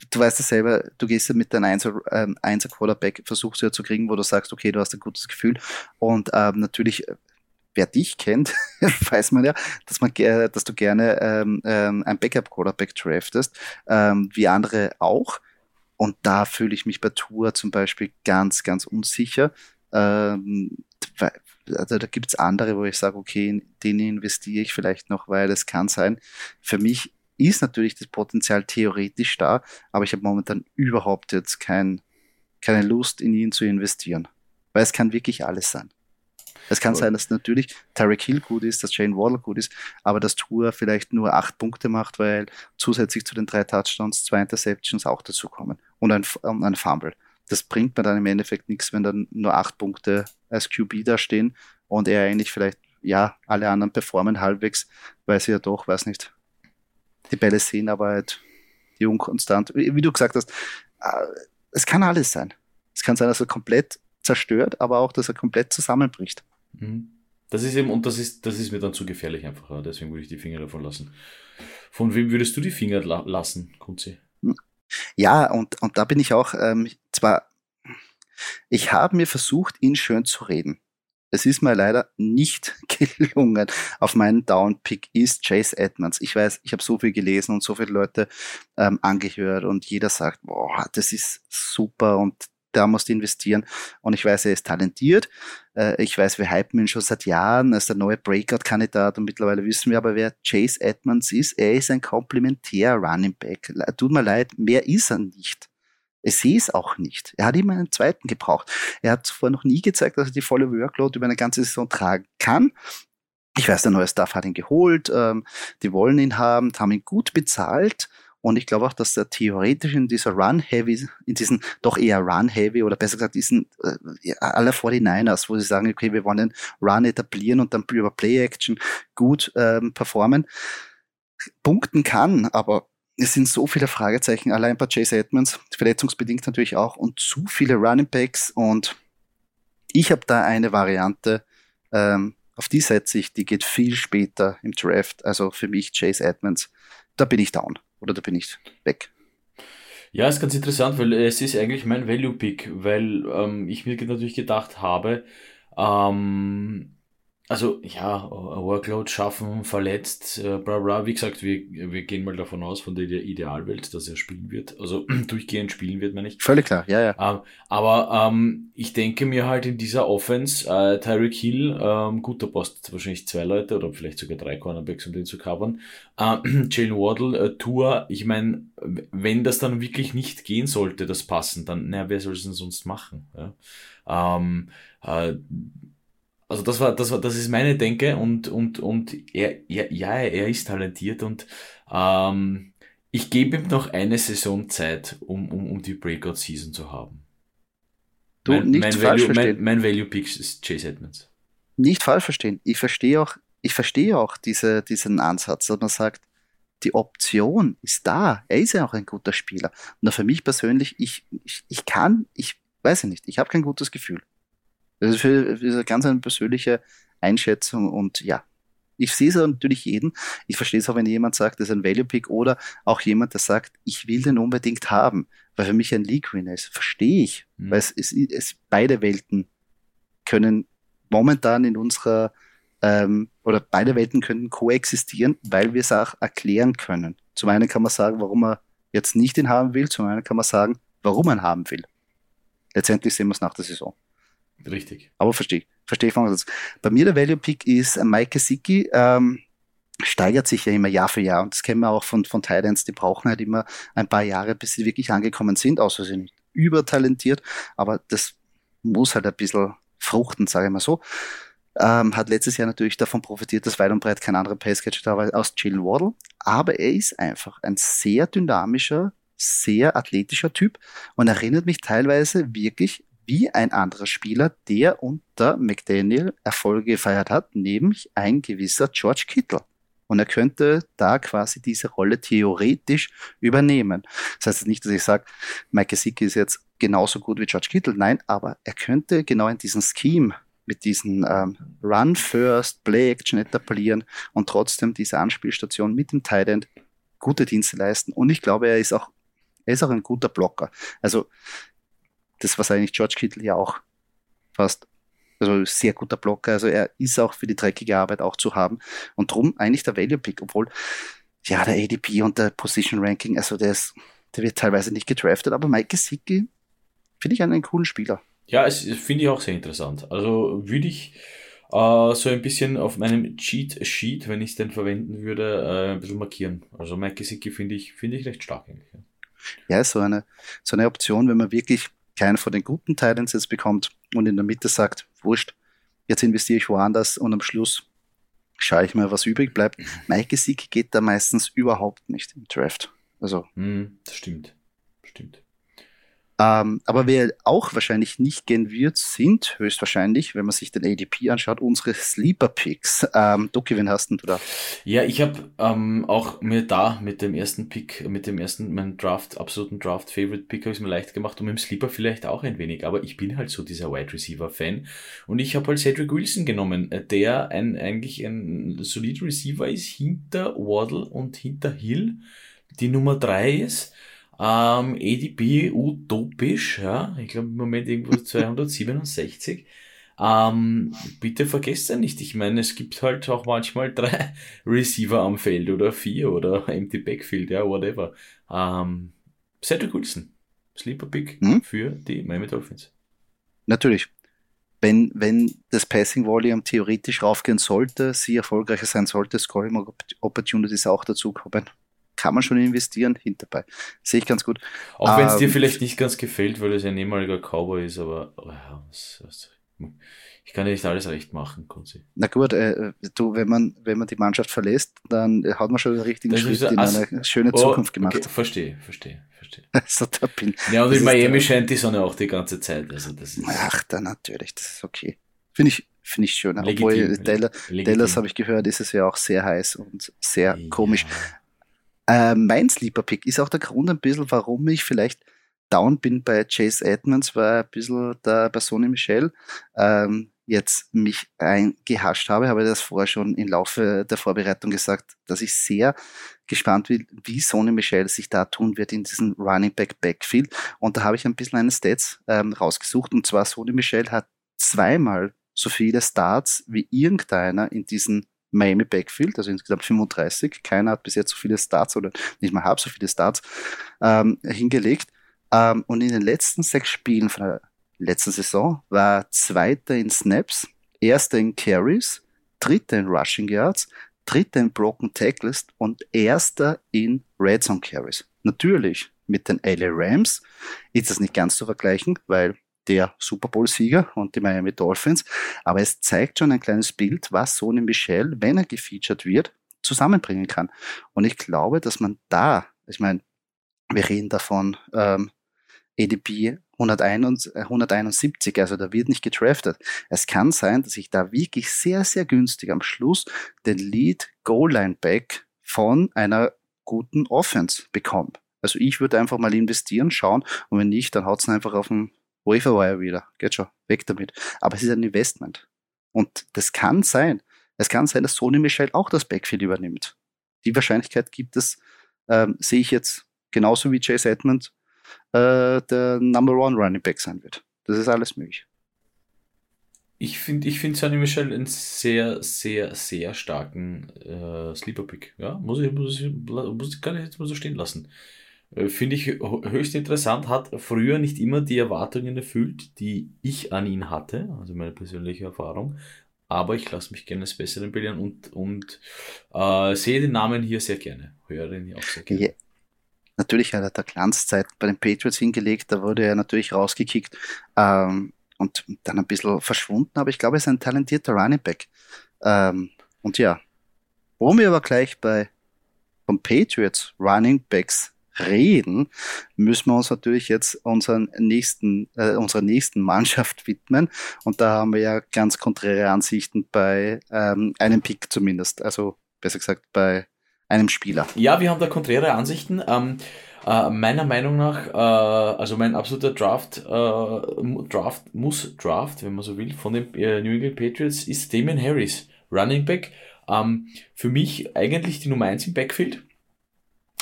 du weißt es selber, du gehst ja mit deinem Einser, ähm, Einser Quarterback, versuchst du ja zu kriegen, wo du sagst, okay, du hast ein gutes Gefühl. Und ähm, natürlich, äh, wer dich kennt, [LAUGHS] weiß man ja, dass man dass du gerne ähm, ähm, ein Backup Quarterback draftest, ähm, wie andere auch. Und da fühle ich mich bei Tour zum Beispiel ganz, ganz unsicher. Ähm, also da gibt's andere, wo ich sage, okay, in den investiere ich vielleicht noch, weil es kann sein. Für mich ist natürlich das Potenzial theoretisch da, aber ich habe momentan überhaupt jetzt kein, keine Lust in ihn zu investieren. Weil es kann wirklich alles sein. Es kann cool. sein, dass natürlich Tarek Hill gut ist, dass Jane Waddle gut ist, aber dass Tour vielleicht nur acht Punkte macht, weil zusätzlich zu den drei Touchdowns zwei Interceptions auch dazu kommen und ein, um, ein Fumble. Das bringt mir dann im Endeffekt nichts, wenn dann nur acht Punkte als QB da stehen und er eigentlich vielleicht, ja, alle anderen performen halbwegs, weil sie ja doch, weiß nicht, die Bälle sehen, aber halt die unkonstant. Wie, wie du gesagt hast, äh, es kann alles sein. Es kann sein, dass er komplett zerstört, aber auch, dass er komplett zusammenbricht. Mhm. Das ist eben, und das ist, das ist mir dann zu gefährlich einfach, deswegen würde ich die Finger davon lassen. Von wem würdest du die Finger la lassen, Kunzi? Ja, und, und da bin ich auch, ähm, zwar, ich habe mir versucht, ihn schön zu reden. Es ist mir leider nicht [LAUGHS] gelungen. Auf meinen Downpick ist Chase Edmonds. Ich weiß, ich habe so viel gelesen und so viele Leute ähm, angehört und jeder sagt, boah, das ist super und da musst du investieren. Und ich weiß, er ist talentiert. Äh, ich weiß, wir hypen ihn schon seit Jahren als der neue Breakout-Kandidat und mittlerweile wissen wir aber, wer Chase Edmonds ist. Er ist ein komplementär Running Back. Tut mir leid, mehr ist er nicht. Ich sehe es auch nicht. Er hat immer einen zweiten gebraucht. Er hat zuvor noch nie gezeigt, dass er die volle Workload über eine ganze Saison tragen kann. Ich weiß, der neue Staff hat ihn geholt, ähm, die wollen ihn haben, haben ihn gut bezahlt. Und ich glaube auch, dass er theoretisch in dieser Run-Heavy, in diesen doch eher Run-Heavy oder besser gesagt diesen äh, aller 49ers, wo sie sagen, okay, wir wollen den Run etablieren und dann über Play-Action gut ähm, performen, punkten kann, aber es sind so viele Fragezeichen, allein bei Chase Edmonds, verletzungsbedingt natürlich auch, und zu viele Running Backs. Und ich habe da eine Variante, ähm, auf die setze ich, die geht viel später im Draft. Also für mich Chase Edmonds, da bin ich down oder da bin ich weg. Ja, ist ganz interessant, weil es ist eigentlich mein Value-Pick, weil ähm, ich mir natürlich gedacht habe, ähm, also ja, Workload schaffen, verletzt, äh, bla bla. Wie gesagt, wir, wir gehen mal davon aus, von der Idealwelt, dass er spielen wird. Also [CLEARS THROAT] durchgehend spielen wird, meine ich. Völlig klar, ja, ja. Ähm, aber ähm, ich denke mir halt in dieser Offense, äh, Tyreek Hill, ähm, gut, da passt wahrscheinlich zwei Leute oder vielleicht sogar drei Cornerbacks, um den zu covern. Ähm, [CLEARS THROAT] Jalen Waddle, äh, Tour, ich meine, wenn das dann wirklich nicht gehen sollte, das passen, dann, naja, wer soll es denn sonst machen? Ja? Ähm, äh, also das war, das war, das ist meine Denke und, und, und er, er ja, er ist talentiert und ähm, ich gebe ihm noch eine Saison Zeit, um, um, um die Breakout-Season zu haben. Du, mein, nicht mein falsch Value, verstehen. mein, mein Value Pick ist Chase Edmonds. Nicht falsch verstehen. Ich verstehe auch, ich verstehe auch diese, diesen Ansatz, dass man sagt, die Option ist da. Er ist ja auch ein guter Spieler. Und für mich persönlich, ich, ich, ich kann, ich weiß ich nicht, ich habe kein gutes Gefühl. Das ist für, für eine ganz eine persönliche Einschätzung und ja, ich sehe es natürlich jeden. Ich verstehe es auch, wenn jemand sagt, das ist ein Value Pick oder auch jemand, der sagt, ich will den unbedingt haben, weil für mich ein League Winner ist. Verstehe ich, Mhm. weil es, es, es beide Welten können momentan in unserer ähm, oder beide Welten können koexistieren, weil wir es auch erklären können. Zum einen kann man sagen, warum man jetzt nicht ihn haben will, zum anderen kann man sagen, warum man ihn haben will. Letztendlich sehen wir es nach der Saison. Richtig. Aber verstehe, verstehe ich von uns. Bei mir der Value Pick ist äh, Mike Gesicki, ähm, steigert sich ja immer Jahr für Jahr und das kennen wir auch von, von Titans, die brauchen halt immer ein paar Jahre, bis sie wirklich angekommen sind, außer sie sind übertalentiert, aber das muss halt ein bisschen fruchten, sage ich mal so. Ähm, hat letztes Jahr natürlich davon profitiert, dass weit und breit kein anderer Passcatcher da war aus Jalen Waddle, aber er ist einfach ein sehr dynamischer, sehr athletischer Typ und erinnert mich teilweise wirklich wie ein anderer Spieler, der unter McDaniel Erfolge gefeiert hat, nämlich ein gewisser George Kittle. Und er könnte da quasi diese Rolle theoretisch übernehmen. Das heißt nicht, dass ich sage, Mike Gesicki ist jetzt genauso gut wie George Kittle. Nein, aber er könnte genau in diesem Scheme mit diesen ähm, Run First, Play Action etablieren und trotzdem diese Anspielstation mit dem Tight End gute Dienste leisten. Und ich glaube, er ist auch, er ist auch ein guter Blocker. Also das, was eigentlich George Kittle ja auch fast, also sehr guter Blocker, also er ist auch für die dreckige Arbeit auch zu haben und drum eigentlich der Value Pick, obwohl ja der ADP und der Position Ranking, also der ist, der wird teilweise nicht gedraftet, aber Mike Gesicki finde ich einen, coolen Spieler. Ja, es finde ich auch sehr interessant. Also würde ich äh, so ein bisschen auf meinem Cheat Sheet, wenn ich es denn verwenden würde, äh, ein bisschen markieren. Also Mike Gesicki finde ich, finde ich recht stark eigentlich. Ja. Ja, so eine, so eine Option, wenn man wirklich keinen von den guten Titans jetzt bekommt und in der Mitte sagt, wurscht, jetzt investiere ich woanders und am Schluss schaue ich mal, was übrig bleibt. Mike Gesicki geht da meistens überhaupt nicht im Draft. Also, Hm, das stimmt. Stimmt. Ähm, aber wer auch wahrscheinlich nicht gehen wird, sind höchstwahrscheinlich, wenn man sich den ADP anschaut, unsere Sleeper Picks. Ähm, Doki, wen hast denn du da? Ja, ich habe ähm, auch mir da mit dem ersten Pick, mit dem ersten, meinen Draft, absoluten Draft-Favorite-Pick, habe ich mir leicht gemacht und mit dem Sleeper vielleicht auch ein wenig, aber ich bin halt so dieser Wide Receiver-Fan und ich habe halt Cedric Wilson genommen, äh, der ein, eigentlich ein solider Receiver ist, hinter Waddle und hinter Hill, die Nummer drei ist. Ähm, ADP utopisch, ja, ich glaube im Moment irgendwo [LAUGHS] 267. Ähm, bitte vergesst ja nicht, ich meine, es gibt halt auch manchmal drei [LAUGHS] Receiver am Feld oder vier oder [LAUGHS] empty Backfield, ja, whatever. Ähm, Cedric Wilson, Sleeper Pick Hm? für die Miami Dolphins. Natürlich. Wenn, wenn das Passing Volume theoretisch raufgehen sollte, sie erfolgreicher sein sollte, Scoring Opportunities auch dazu kommen, kann man schon investieren, hinterbei. Sehe ich ganz gut. Auch wenn es dir Ähm, vielleicht nicht ganz gefällt, weil es ein ehemaliger Cowboy ist, aber oh ja, was, was, ich kann ja nicht alles recht machen, Kunzi. Na gut, äh, du, wenn man, wenn man die Mannschaft verlässt, dann hat man schon den richtigen Schritt ist in Ass- eine schöne Oh, Zukunft gemacht. Okay, verstehe, verstehe, verstehe. [LAUGHS] Also da bin, Ja, und in Miami scheint die Sonne auch die ganze Zeit, also das ist ach, dann natürlich, das ist okay. Finde ich, finde ich schön. Legitim, Obwohl. Dallas, Dallas habe ich gehört, ist es ja auch sehr heiß und sehr komisch. Äh, mein Sleeper-Pick ist auch der Grund ein bisschen, warum ich vielleicht down bin bei Chase Edmonds, war ein bisschen da bei Sonny Michel ähm, jetzt mich eingehascht habe, habe das vorher schon im Laufe der Vorbereitung gesagt, dass ich sehr gespannt bin, wie Sonny Michel sich da tun wird in diesem Running Back Backfield. Und da habe ich ein bisschen eine Stats ähm, rausgesucht. Und zwar Sonny Michel hat zweimal so viele Starts wie irgendeiner in diesem Miami Backfield, also insgesamt 35. Keiner hat bis jetzt so viele Starts oder nicht mal halb so viele Starts ähm, hingelegt. Ähm, und in den letzten sechs Spielen von der letzten Saison war er Zweiter in Snaps, Erster in Carries, Dritter in Rushing Yards, Dritter in Broken Tackles und Erster in Red Zone Carries. Natürlich mit den LA Rams ist das nicht ganz zu vergleichen, weil der Super Bowl-Sieger und die Miami Dolphins. Aber es zeigt schon ein kleines Bild, was Sony Michel, wenn er gefeatured wird, zusammenbringen kann. Und ich glaube, dass man da, ich meine, wir reden davon, ähm, ADP 171, also da wird nicht getraftet. Es kann sein, dass ich da wirklich sehr, sehr günstig am Schluss den Lead Goal-Line Back von einer guten Offense bekomme. Also ich würde einfach mal investieren, schauen und wenn nicht, dann haut es einfach auf den Waferwire wieder. Geht schon, weg damit. Aber es ist ein Investment. Und das kann sein. Es kann sein, dass Sony Michel auch das Backfield übernimmt. Die Wahrscheinlichkeit gibt es, ähm, sehe ich jetzt genauso wie Chase Edmond äh, der Number One Running Back sein wird. Das ist alles möglich. Ich finde ich find Sonny Michel einen sehr, sehr, sehr starken äh, Sleeper Pick. Ja, muss ich, muss ich, muss ich, kann ich jetzt mal so stehen lassen. Äh, finde ich höchst interessant, hat früher nicht immer die Erwartungen erfüllt, die ich an ihn hatte, also meine persönliche Erfahrung. Aber ich lasse mich gerne als Besseren belehren und, und äh, sehe den Namen hier sehr gerne. Höre ihn auch sehr gerne. Ja. Natürlich hat er da Glanzzeit bei den Patriots hingelegt, da wurde er natürlich rausgekickt ähm, und dann ein bisschen verschwunden, aber ich glaube, er ist ein talentierter Running Back. Ähm, und ja, wo wir aber gleich bei vom Patriots Running Backs reden, müssen wir uns natürlich jetzt unseren nächsten, äh, unserer nächsten Mannschaft widmen. Und da haben wir ja ganz konträre Ansichten bei ähm, einem Pick zumindest. Also besser gesagt bei einem Spieler. Ja, wir haben da konträre Ansichten. Ähm, äh, meiner Meinung nach, äh, also mein absoluter Draft, äh, Draft muss Draft, wenn man so will, von den äh, New England Patriots ist Damon Harris, Running Back. Ähm, für mich eigentlich die Nummer 1 im Backfield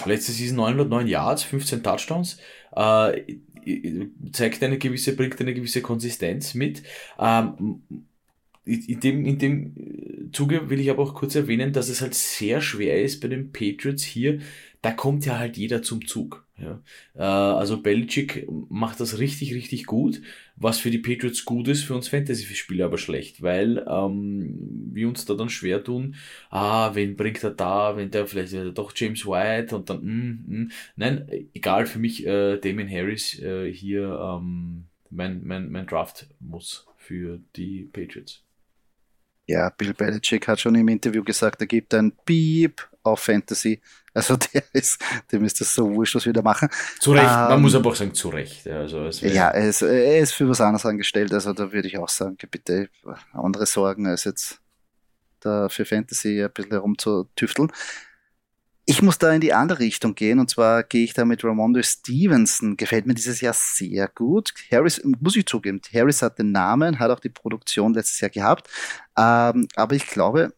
Letzte Season 909 Yards, 15 Touchdowns. Äh, zeigt eine gewisse, bringt eine gewisse Konsistenz mit. Ähm, in dem, in dem Zuge will ich aber auch kurz erwähnen, dass es halt sehr schwer ist bei den Patriots hier. Da kommt ja halt jeder zum Zug. Ja. Äh, also Belichick macht das richtig, richtig gut, was für die Patriots gut ist, für uns Fantasy-Spieler aber schlecht, weil ähm, wir uns da dann schwer tun, ah, wen bringt er da, wenn der vielleicht doch James White und dann, mm, mm. nein, egal, für mich äh, Damien Harris äh, hier ähm, mein, mein, mein Draft muss für die Patriots. Ja, Bill Belichick hat schon im Interview gesagt, er gibt ein Beep auf Fantasy. Also [LAUGHS] der ist, dem ist das so wurscht, was wir da machen. Zu Recht, ähm, man muss aber auch sagen, zu Recht. Also ja, er ist, er ist für was anderes angestellt, also da würde ich auch sagen, bitte andere Sorgen als jetzt da für Fantasy ein bisschen herumzutüfteln. Ich muss da in die andere Richtung gehen und zwar gehe ich da mit Ramondo Stevenson. Gefällt mir dieses Jahr sehr gut. Harris, muss ich zugeben, Harris hat den Namen, hat auch die Produktion letztes Jahr gehabt. Ähm, aber ich glaube,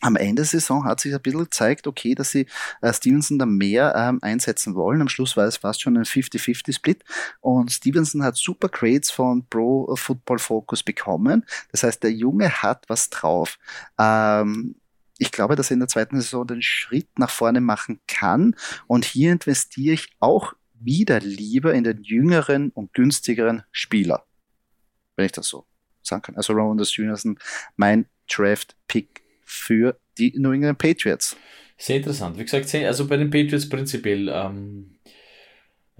am Ende der Saison hat sich ein bisschen gezeigt, okay, dass sie äh, Stevenson da mehr ähm, einsetzen wollen. Am Schluss war es fast schon ein 50-50-Split. Und Stevenson hat super Grades von Pro Football Focus bekommen. Das heißt, der Junge hat was drauf. Ähm, ich glaube, dass er in der zweiten Saison den Schritt nach vorne machen kann. Und hier investiere ich auch wieder lieber in den jüngeren und günstigeren Spieler. Wenn ich das so sagen kann. Also Ronald Stevenson, mein Draft-Pick für die New England Patriots. Sehr interessant. Wie gesagt, also bei den Patriots prinzipiell ähm,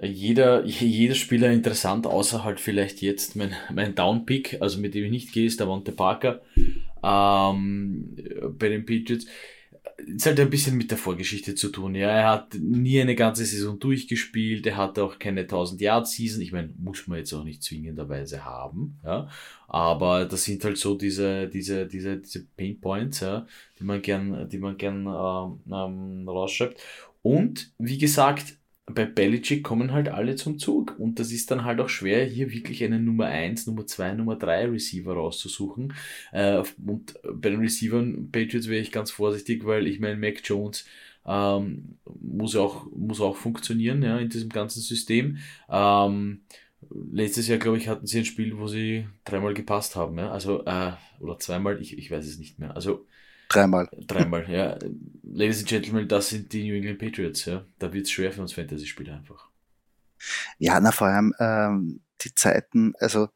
jeder, [LAUGHS] jeder Spieler interessant, außer halt vielleicht jetzt mein, mein Down-Pick, also mit dem ich nicht gehe, ist der Monte Parker ähm, bei den Patriots. Es hat ein bisschen mit der Vorgeschichte zu tun. Ja, er hat nie eine ganze Saison durchgespielt. Er hatte auch keine 1000 Yard Season. Ich meine, muss man jetzt auch nicht zwingenderweise haben. Ja, aber das sind halt so diese, diese, diese, diese Pain Points, ja, die man gern, die man gern ähm, ähm, rausschreibt. Und wie gesagt, bei Belichick kommen halt alle zum Zug. Und das ist dann halt auch schwer, hier wirklich einen Nummer 1, Nummer 2, Nummer 3 Receiver rauszusuchen. Äh, und bei den Receivern Patriots wäre ich ganz vorsichtig, weil ich meine, Mac Jones ähm, muss auch, muss auch funktionieren, ja, in diesem ganzen System. Ähm, letztes Jahr, glaube ich, hatten sie ein Spiel, wo sie dreimal gepasst haben, ja? Also, äh, oder zweimal, ich, ich weiß es nicht mehr. Also dreimal. Dreimal, [LAUGHS] ja. Ladies and Gentlemen, das sind die New England Patriots, ja. Da wird es schwer für uns Fantasy-Spieler einfach. Ja, na vor allem ähm, die Zeiten, also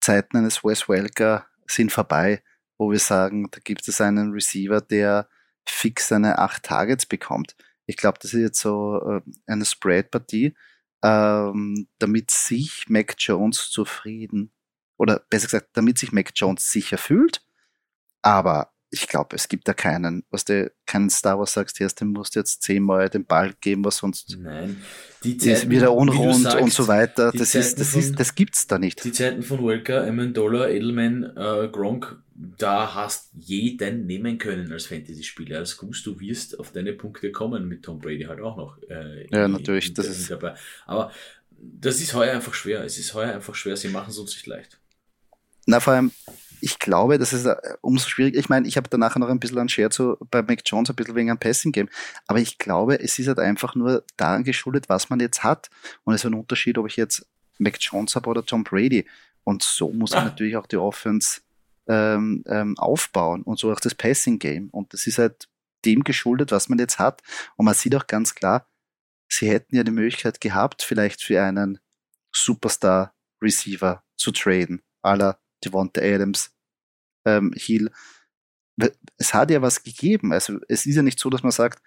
Zeiten eines Wes Welker sind vorbei, wo wir sagen, da gibt es einen Receiver, der fix seine acht Targets bekommt. Ich glaube, das ist jetzt so äh, eine Spread-Partie, ähm, damit sich Mac Jones zufrieden oder besser gesagt, damit sich Mac Jones sicher fühlt. Aber ich glaube, es gibt da keinen, was du keinen Star Wars sagst, hier, dem musst du jetzt zehnmal den Ball geben, was sonst Nein. Die Zeiten, ist wieder unrund sagst, und so weiter. Das ist, das von, ist, das gibt's da nicht. Die Zeiten von Welker, Amendola, Edelman, äh, Gronk, da hast jeden nehmen können als Fantasy-Spieler. Als Goose, du wirst auf deine Punkte kommen mit Tom Brady halt auch noch. Äh, ja, natürlich. In, das ist dabei. Aber das ist heuer einfach schwer. Es ist heuer einfach schwer. Sie machen es uns nicht leicht. Na, vor allem, ich glaube, das ist äh, umso schwieriger. Ich meine, ich habe danach noch ein bisschen an zu, bei Mac Jones, ein bisschen wegen einem Passing-Game. Aber ich glaube, es ist halt einfach nur daran geschuldet, was man jetzt hat. Und es ist ein Unterschied, ob ich jetzt Mac Jones habe oder Tom Brady. Und so muss man ah. natürlich auch die Offense ähm, ähm, aufbauen und so auch das Passing-Game. Und das ist halt dem geschuldet, was man jetzt hat. Und man sieht auch ganz klar, sie hätten ja die Möglichkeit gehabt, vielleicht für einen Superstar-Receiver zu traden. Aller Devonta Adams, ähm, Hill. Es hat ja was gegeben. Also es ist ja nicht so, dass man sagt,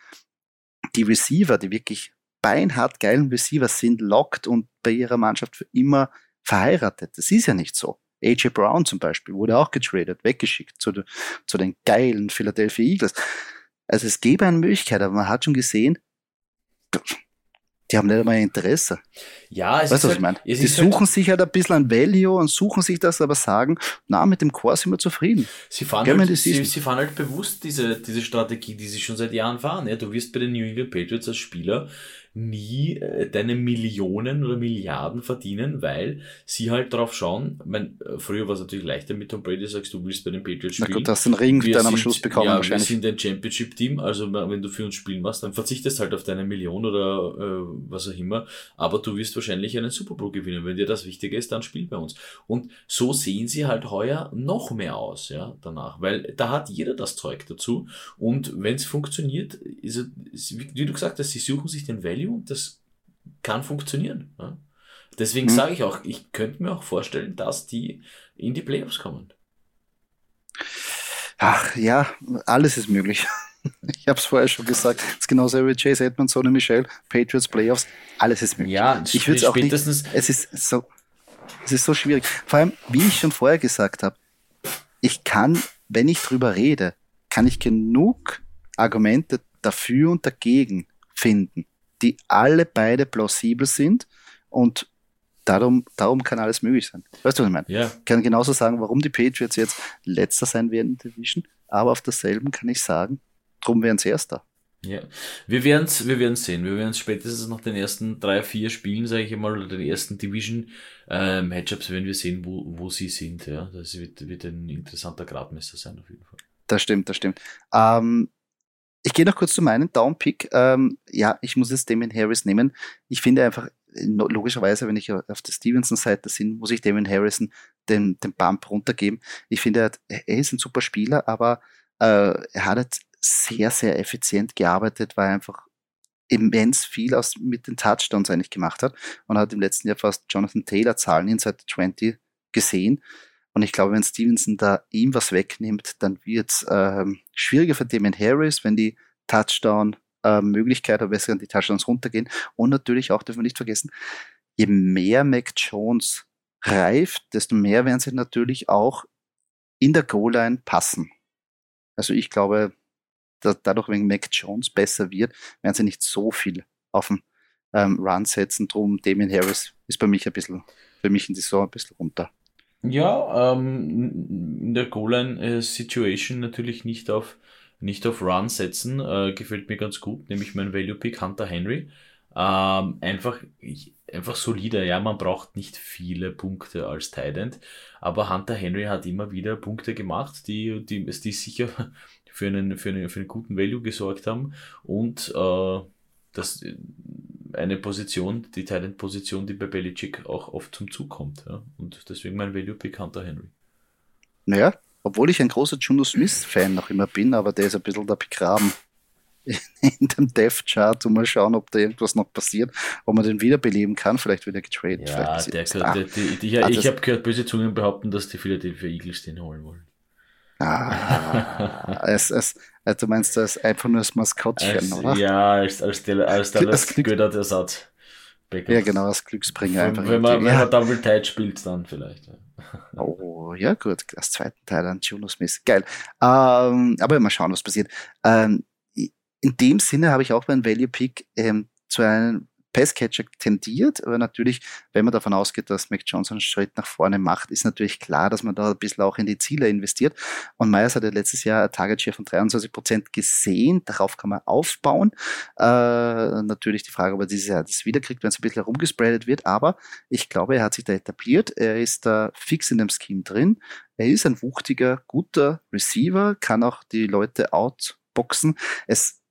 die Receiver, die wirklich beinhart geilen Receiver sind, lockt und bei ihrer Mannschaft für immer verheiratet. Das ist ja nicht so. AJ Brown zum Beispiel wurde auch getradet, weggeschickt zu, zu den geilen Philadelphia Eagles. Also es gäbe eine Möglichkeit, aber man hat schon gesehen, die haben nicht einmal Interesse. Ja, es weißt du, was halt, ich meine? Die suchen halt, sich halt ein bisschen ein Value und suchen sich das, aber sagen, na, mit dem Core sind wir zufrieden. Sie fahren, halt, sie, sie, fahren halt bewusst diese, diese Strategie, die sie schon seit Jahren fahren. Ja, du wirst bei den New England Patriots als Spieler nie äh, deine Millionen oder Milliarden verdienen, weil sie halt drauf schauen. Ich mein, äh, früher war es natürlich leichter mit Tom Brady, sagst du willst bei den Patriots spielen. Na gut, hast den Ring wir dann am Schluss bekommen ja, wahrscheinlich. Wir sind ein Championship-Team, also wenn du für uns spielen machst, dann verzichtest halt auf deine Million oder äh, was auch immer, aber du wirst wahrscheinlich einen Super Bowl gewinnen. Wenn dir das Wichtige ist, dann spiel bei uns. Und so sehen sie halt heuer noch mehr aus, ja, danach, weil da hat jeder das Zeug dazu und wenn es funktioniert, ist, wie du gesagt hast, sie suchen sich den Value Value, das kann funktionieren. Ja? Deswegen mhm. sage ich auch, ich könnte mir auch vorstellen, dass die in die Playoffs kommen. Ach ja, alles ist möglich. [LAUGHS] Ich habe es vorher schon gesagt. Es ist genauso wie Chase Edmonds, Sonny Michel, Patriots, Playoffs. Alles ist möglich. Ja, ich würde auch nicht. Es ist so, es ist so schwierig. Vor allem, wie ich schon vorher gesagt habe, ich kann, wenn ich drüber rede, kann ich genug Argumente dafür und dagegen finden die alle beide plausibel sind und darum, darum kann alles möglich sein. Weißt du, was ich meine? Ja. Ich kann genauso sagen, warum die Patriots jetzt letzter sein werden in der Division, aber auf derselben kann ich sagen, drum wären sie erster. Ja, wir werden es wir werden's sehen. Wir werden es spätestens nach den ersten drei, vier Spielen, sage ich mal, oder den ersten Division-Matchups, äh, werden wir sehen, wo, wo sie sind. Ja, Das wird, wird ein interessanter Gradmesser sein, auf jeden Fall. Das stimmt, das stimmt. Ähm, ich gehe noch kurz zu meinem Downpick. Ähm, ja, ich muss jetzt Damien Harris nehmen. Ich finde einfach, logischerweise, wenn ich auf der Stevenson-Seite bin, muss ich Damien Harrison den, den Bump runtergeben. Ich finde, er, ist ein super Spieler, aber äh, er hat jetzt sehr, sehr effizient gearbeitet, weil er einfach immens viel aus, mit den Touchdowns eigentlich gemacht hat und hat im letzten Jahr fast Jonathan Taylor Zahlen inside 20 gesehen. Und ich glaube, wenn Stevenson da ihm was wegnimmt, dann wird es ähm, schwieriger für Damien Harris, wenn die Touchdown-Möglichkeit äh, oder besser die Touchdowns runtergehen. Und natürlich auch, dürfen wir nicht vergessen, je mehr Mac Jones reift, desto mehr werden sie natürlich auch in der Goal-Line passen. Also ich glaube, dass dadurch, wenn Mac Jones besser wird, werden sie nicht so viel auf den ähm, Run setzen. Drum, Damien Harris ist bei mich ein bisschen, für mich in die Saison ein bisschen runter. Ja, ähm, in der Goal-Line-Situation natürlich nicht auf, nicht auf Run setzen, äh, gefällt mir ganz gut, nämlich mein Value-Pick Hunter Henry. Ähm, einfach, ich, einfach solider, ja, man braucht nicht viele Punkte als Tight aber Hunter Henry hat immer wieder Punkte gemacht, die, die, die sicher für einen, für einen, für einen guten Value gesorgt haben und äh, das eine Position, die Talent-Position, die bei Belichick auch oft zum Zug kommt. Ja? Und deswegen mein Value-Pick Hunter Henry. Naja, obwohl ich ein großer Juno Smith-Fan noch immer bin, aber der ist ein bisschen da begraben [LAUGHS] in dem Death-Chart und mal schauen, ob da irgendwas noch passiert, ob man den wiederbeleben kann. Vielleicht wird er getradet. Ja, der, der, die, die, ah, ich habe gehört, böse Zungen behaupten, dass die Philadelphia Eagles den holen wollen. Ah, es, es, du meinst das einfach nur als Maskottchen, als, oder? Ja, als, als, der, als der als Götter-Ersatz. Ja, genau, als Glücksbringer einfach. Wenn man, wenn man Double Tide spielt, dann vielleicht. Ja. [LAUGHS] Oh, ja, gut, als zweiten Teil an Juno Smith. Geil. Ähm, aber mal schauen, was passiert. Ähm, in dem Sinne habe ich auch beim Value Pick ähm, zu einem Passcatcher tendiert, aber natürlich, wenn man davon ausgeht, dass Mac Johnson einen Schritt nach vorne macht, ist natürlich klar, dass man da ein bisschen auch in die Ziele investiert. Und Myers hat ja letztes Jahr ein Target Share von 23 Prozent gesehen. Darauf kann man aufbauen. Äh, natürlich die Frage, ob er dieses Jahr das wiederkriegt, wenn es ein bisschen herumgespreadet wird. Aber ich glaube, er hat sich da etabliert. Er ist da fix in dem Scheme drin. Er ist ein wuchtiger, guter Receiver, kann auch die Leute outboxen. Es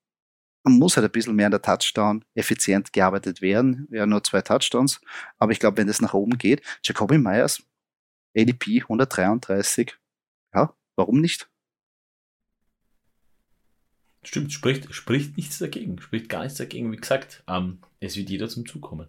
muss halt ein bisschen mehr an der Touchdown effizient gearbeitet werden. Ja, nur zwei Touchdowns. Aber ich glaube, wenn das nach oben geht, Jacoby Myers, ADP 133, ja, warum nicht? Stimmt, spricht, spricht nichts dagegen, spricht gar nichts dagegen. Wie gesagt, ähm, es wird jeder zum Zug kommen.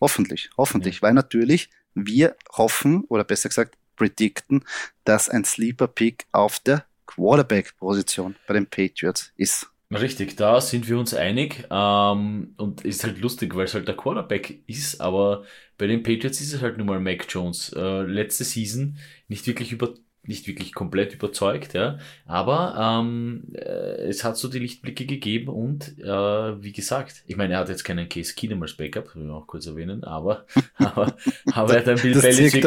Hoffentlich, hoffentlich, ja. weil natürlich wir hoffen, oder besser gesagt, predikten, dass ein Sleeper-Pick auf der Quarterback-Position bei den Patriots ist. Richtig, da sind wir uns einig. Ähm, und ist halt lustig, weil es halt der Quarterback ist, aber bei den Patriots ist es halt nun mal Mac Jones. Äh, letzte Season nicht wirklich über nicht wirklich komplett überzeugt, ja. Aber ähm, äh, es hat so die Lichtblicke gegeben und äh, wie gesagt, ich meine, er hat jetzt keinen Case Keenum als Backup, will ich auch kurz erwähnen, aber, [LAUGHS] aber, aber er hat ein [LAUGHS] Bill Belichick.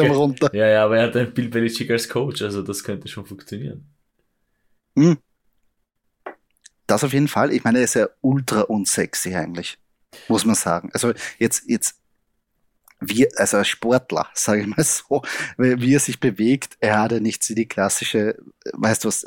Ja, ja, aber er hat ein Bill Belichick als Coach, also das könnte schon funktionieren. Hm. Das auf jeden Fall. Ich meine, er ist ja ultra unsexy eigentlich, muss man sagen. Also jetzt, jetzt, wie, also als Sportler, [LAUGHS] sage ich mal so, wie er sich bewegt, er hat ja nicht so die klassische, weißt du was,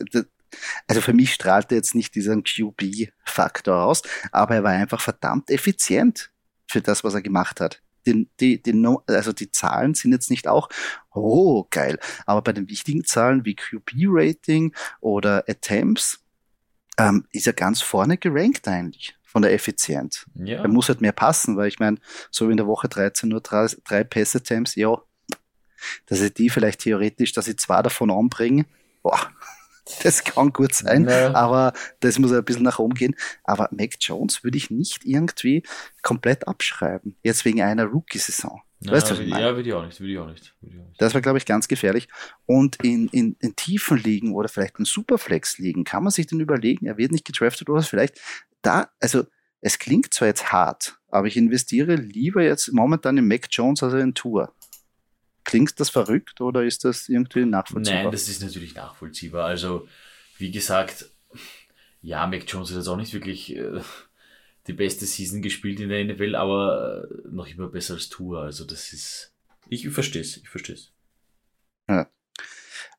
also für mich strahlte jetzt nicht diesen QB-Faktor aus, aber er war einfach verdammt effizient für das, was er gemacht hat. Die, die, die, also die Zahlen sind jetzt nicht auch, oh geil, aber bei den wichtigen Zahlen wie QB-Rating oder Attempts, ähm, ist er ganz vorne gerankt eigentlich von der Effizienz. Ja. Er muss halt mehr passen, weil ich meine, so wie in der Woche 13 nur drei, drei Pass-Attempts, ja, dass ich die vielleicht theoretisch, dass ich zwei davon anbringe, boah, [LAUGHS] das kann gut sein, naja. aber das muss ein bisschen nach oben gehen. Aber Mac Jones würde ich nicht irgendwie komplett abschreiben, jetzt wegen einer Rookie-Saison. Ja, weißt du, was ich meine? Ja, würde ich auch nicht, würde ich auch nicht. Würde ich auch nicht. Das war, glaube ich, ganz gefährlich. Und in, in, in tiefen Ligen oder vielleicht in Superflex-Ligen kann man sich dann überlegen, er wird nicht gedraftet oder vielleicht da, also es klingt zwar jetzt hart, aber ich investiere lieber jetzt momentan in Mac Jones als in Tour. Klingt das verrückt oder ist das irgendwie nachvollziehbar? Nein, das ist natürlich nachvollziehbar. Also, wie gesagt, ja, Mac Jones ist jetzt auch nicht wirklich. Äh, die beste Season gespielt in der NFL, aber äh, noch immer besser als Tour. Also das ist. Ich verstehe es, ich verstehe es. Ja.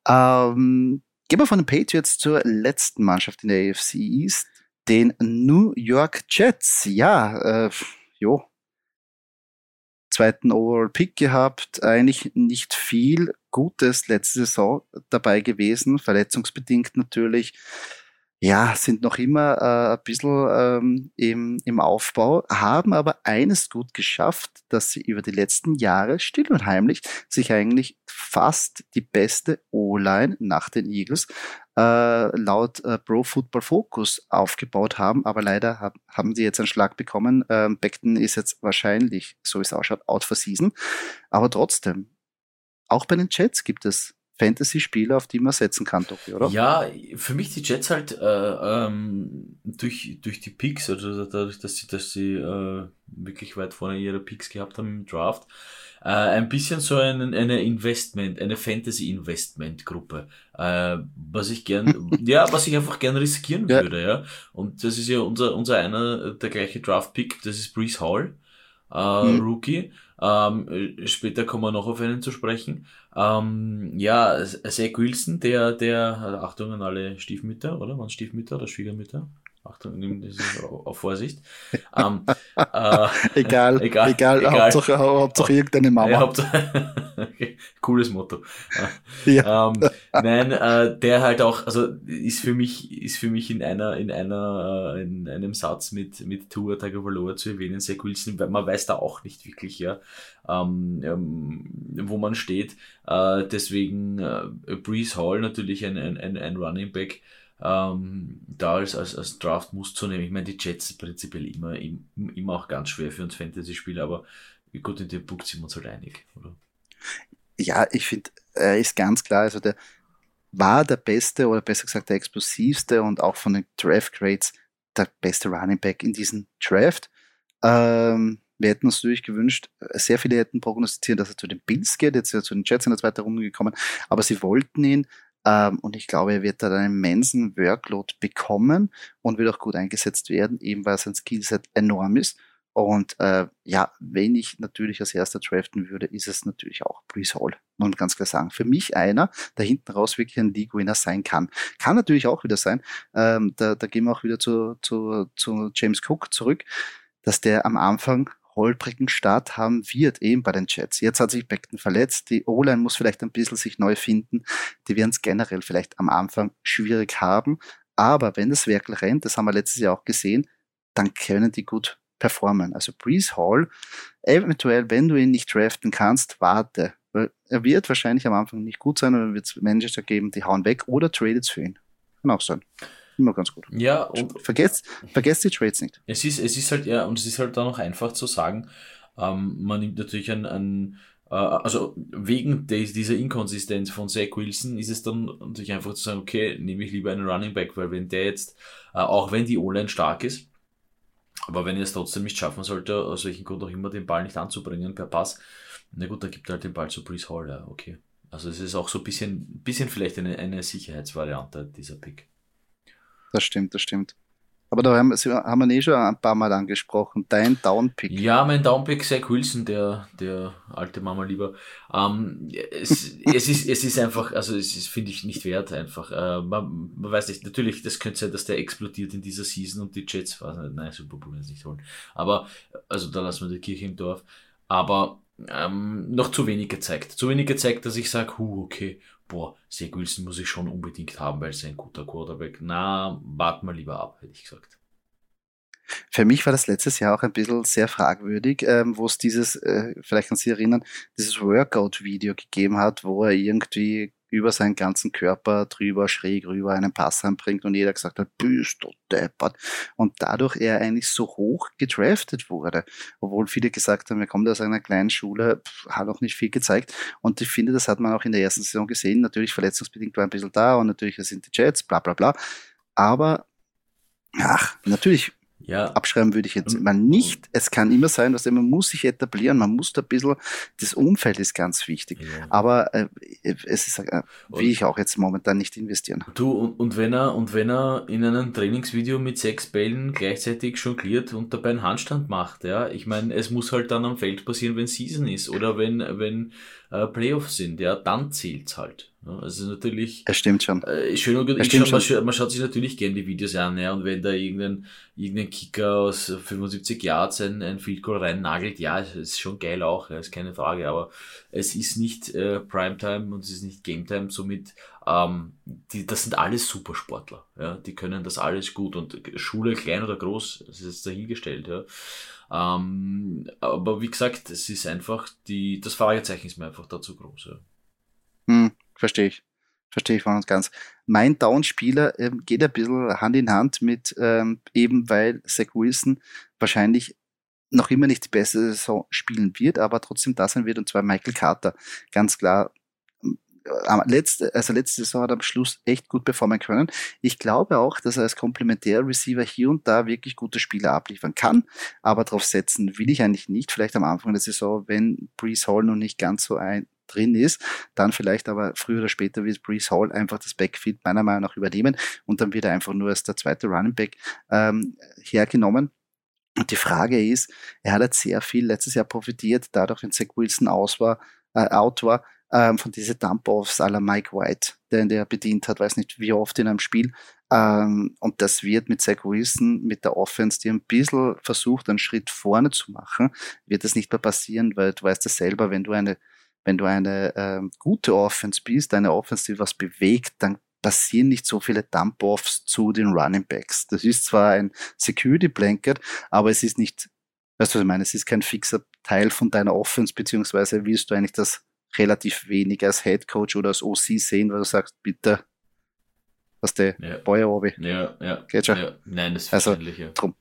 Ähm, gehen wir von den Patriots zur letzten Mannschaft in der AFC East, den New York Jets. Ja, äh, jo. Zweiten Overall Pick gehabt, eigentlich nicht viel Gutes letzte Saison dabei gewesen, verletzungsbedingt natürlich ja, sind noch immer äh, ein bisschen ähm, im, im Aufbau, haben aber eines gut geschafft, dass sie über die letzten Jahre still und heimlich sich eigentlich fast die beste O-Line nach den Eagles äh, laut äh, Pro Football Focus aufgebaut haben, aber leider hab, haben sie jetzt einen Schlag bekommen. Ähm, Beckton ist jetzt wahrscheinlich, so wie es ausschaut, out for season. Aber trotzdem, auch bei den Jets gibt es Fantasy-Spieler, auf die man setzen kann, Tobi, oder? Ja, für mich die Jets halt äh, ähm, durch, durch die Picks, also dadurch, dass sie, dass sie äh, wirklich weit vorne ihre Picks gehabt haben im Draft, äh, ein bisschen so ein, eine Investment, eine Fantasy-Investment-Gruppe, äh, was ich gern, [LAUGHS] ja, was ich einfach gern riskieren ja. würde, ja. Und das ist ja unser, unser einer, der gleiche Draft-Pick, das ist Brees Hall, äh, mhm. Rookie. Ähm, später kommen wir noch auf einen zu sprechen. Ähm, ja, Zach Wilson, der, der, Achtung an alle Stiefmütter, oder? Waren Stiefmütter oder Schwiegermütter? Achtung, nimm das auf Vorsicht. [LAUGHS] ähm, äh, egal, [LAUGHS] egal, egal, egal. Hauptsache, Hauptsache irgendeine Mama. Ja, Hauptsache, [LAUGHS] okay. Cooles Motto. Ja. Ähm, nein, äh, der halt auch, also ist für mich, ist für mich in einer, in einer, äh, in einem Satz mit, mit Tour Tagovailoa zu erwähnen, Zach Wilson, weil man weiß da auch nicht wirklich, ja, ähm, ähm, wo man steht. Äh, deswegen äh, Breeze Hall natürlich ein, ein, ein, ein Running Back, ähm, da als, als, als Draft muss zu nehmen. Ich meine, die Jets sind prinzipiell immer, immer auch ganz schwer für uns Fantasy-Spieler, aber gut, in dem Punkt sind wir uns halt einig, oder? Ja, ich finde, er ist ganz klar, also der war der beste oder besser gesagt der explosivste und auch von den Draft Grades der beste Running Back in diesem Draft. Ähm, wir hätten uns natürlich gewünscht, sehr viele hätten prognostiziert, dass er zu den Bills geht, jetzt ist er zu den Jets in der zweiten Runde gekommen, aber sie wollten ihn und ich glaube, er wird da einen immensen Workload bekommen und wird auch gut eingesetzt werden, eben weil sein Skillset enorm ist. Und äh, ja, wenn ich natürlich als erster draften würde, ist es natürlich auch Brees Hall. Muss ganz klar sagen. Für mich einer, der hinten raus wirklich ein League-Winner sein kann. Kann natürlich auch wieder sein. Ähm, da, da gehen wir auch wieder zu, zu, zu James Cook zurück, dass der am Anfang holprigen Start haben wird, eben bei den Jets. Jetzt hat sich Beckton verletzt, die O-Line muss vielleicht ein bisschen sich neu finden, die werden es generell vielleicht am Anfang schwierig haben, aber wenn das Werkel rennt, das haben wir letztes Jahr auch gesehen, dann können die gut performen. Also Breeze Hall, eventuell, wenn du ihn nicht draften kannst, warte. Er wird wahrscheinlich am Anfang nicht gut sein, oder wird es Manager geben, die hauen weg oder tradet für ihn. Kann auch sein immer ganz gut. Ja, und vergesst, vergesst die Trades nicht. Es ist, es ist halt, ja, und es ist halt dann auch einfach zu sagen, ähm, man nimmt natürlich ein, ein äh, also wegen des, dieser Inkonsistenz von Zach Wilson ist es dann natürlich einfach zu sagen, okay, nehme ich lieber einen Running Back, weil wenn der jetzt, äh, auch wenn die O-Line stark ist, aber wenn er es trotzdem nicht schaffen sollte, aus welchem Grund auch immer, den Ball nicht anzubringen per Pass, na gut, dann gibt er halt den Ball zu Brees Hall, ja, okay. Also es ist auch so ein bisschen, bisschen vielleicht eine, eine Sicherheitsvariante, dieser Pick. Das stimmt, das stimmt. Aber da haben, haben wir eh schon ein paar Mal angesprochen. Dein Downpick. Ja, mein Downpick, Zach Wilson, der, der alte Mama lieber. Ähm, es, [LAUGHS] es, ist, es ist einfach, also es ist, finde ich, nicht wert einfach. Äh, man, man weiß nicht, natürlich, das könnte sein, dass der explodiert in dieser Season und die Jets, nein, Super Bowl es nicht holen. Aber, also da lassen wir die Kirche im Dorf. Aber ähm, noch zu wenig gezeigt. Zu wenig gezeigt, dass ich sage, huh, okay, boah, Zach Wilson muss ich schon unbedingt haben, weil es ein guter Quarterback. Na, warten wir lieber ab, hätte ich gesagt. Für mich war das letztes Jahr auch ein bisschen sehr fragwürdig, ähm, wo es dieses, äh, vielleicht kann Sie erinnern, dieses Workout-Video gegeben hat, wo er irgendwie über seinen ganzen Körper drüber, schräg rüber einen Pass anbringt und jeder gesagt hat, bist du deppert. Und dadurch er eigentlich so hoch gedraftet wurde. Obwohl viele gesagt haben, er kommt aus einer kleinen Schule, pff, hat auch nicht viel gezeigt. Und ich finde, das hat man auch in der ersten Saison gesehen. Natürlich verletzungsbedingt war ein bisschen da und natürlich sind die Jets, bla bla bla. Aber ach, natürlich ja. Abschreiben würde ich jetzt mal nicht. Es kann immer sein, dass man muss sich etablieren, man muss da ein bisschen, das Umfeld ist ganz wichtig. Ja. Aber äh, es ist, äh, wie ich auch jetzt momentan nicht investieren. Du, und, und wenn er, und wenn er in einem Trainingsvideo mit sechs Bällen gleichzeitig jongliert und dabei einen Handstand macht, ja, ich meine, es muss halt dann am Feld passieren, wenn Season ist oder wenn, wenn äh, Playoffs sind, ja, dann zählt's halt. Also natürlich. Es stimmt schon. Äh, schön und gut. Stimmt schon, man, man, schaut sich natürlich gerne die Videos an, ja, und wenn da irgendein, irgendein Kicker aus 75 Yards ein, ein Field Goal rein nagelt, ja, ist schon geil auch, ja, ist keine Frage, aber es ist nicht äh, Primetime und es ist nicht Gametime, somit, ähm, die, das sind alles Supersportler, ja, die können das alles gut und Schule klein oder groß, das ist jetzt dahingestellt, ja. Ähm, aber wie gesagt, es ist einfach die, das Fragezeichen ist mir einfach dazu groß. Ja. Hm, verstehe ich. Verstehe ich von uns ganz. Mein Down-Spieler ähm, geht ein bisschen Hand in Hand mit, ähm, eben weil Zach Wilson wahrscheinlich noch immer nicht die beste Saison spielen wird, aber trotzdem da sein wird, und zwar Michael Carter. Ganz klar letzte, also letzte Saison hat er am Schluss echt gut performen können. Ich glaube auch, dass er als Komplementär-Receiver hier und da wirklich gute Spiele abliefern kann, aber darauf setzen will ich eigentlich nicht. Vielleicht am Anfang der Saison, wenn Brees Hall noch nicht ganz so ein, drin ist, dann vielleicht aber früher oder später wird Brees Hall einfach das Backfield meiner Meinung nach übernehmen und dann wird er einfach nur als der zweite Running Back ähm, hergenommen. Und die Frage ist, er hat jetzt sehr viel letztes Jahr profitiert, dadurch, wenn Zach Wilson aus war, äh, out war, ähm, von diesen Dump-Offs aller Mike White, den der bedient hat, weiß nicht wie oft in einem Spiel. Ähm, und das wird mit Zach Wilson, mit der Offense, die ein bisschen versucht, einen Schritt vorne zu machen, wird das nicht mehr passieren, weil du weißt ja selber, wenn du eine, wenn du eine ähm, gute Offense bist, eine Offense, die was bewegt, dann passieren nicht so viele Dump-Offs zu den Running Backs. Das ist zwar ein Security Blanket, aber es ist nicht, weißt du, was ich meine? Es ist kein fixer Teil von deiner Offense, beziehungsweise willst du eigentlich das relativ wenig als Head Coach oder als OC sehen, weil du sagst, bitte, was der ja. Boyer Obi. Ja, ja. Geht schon? Ja. Nein, das ist also, ja. Drum.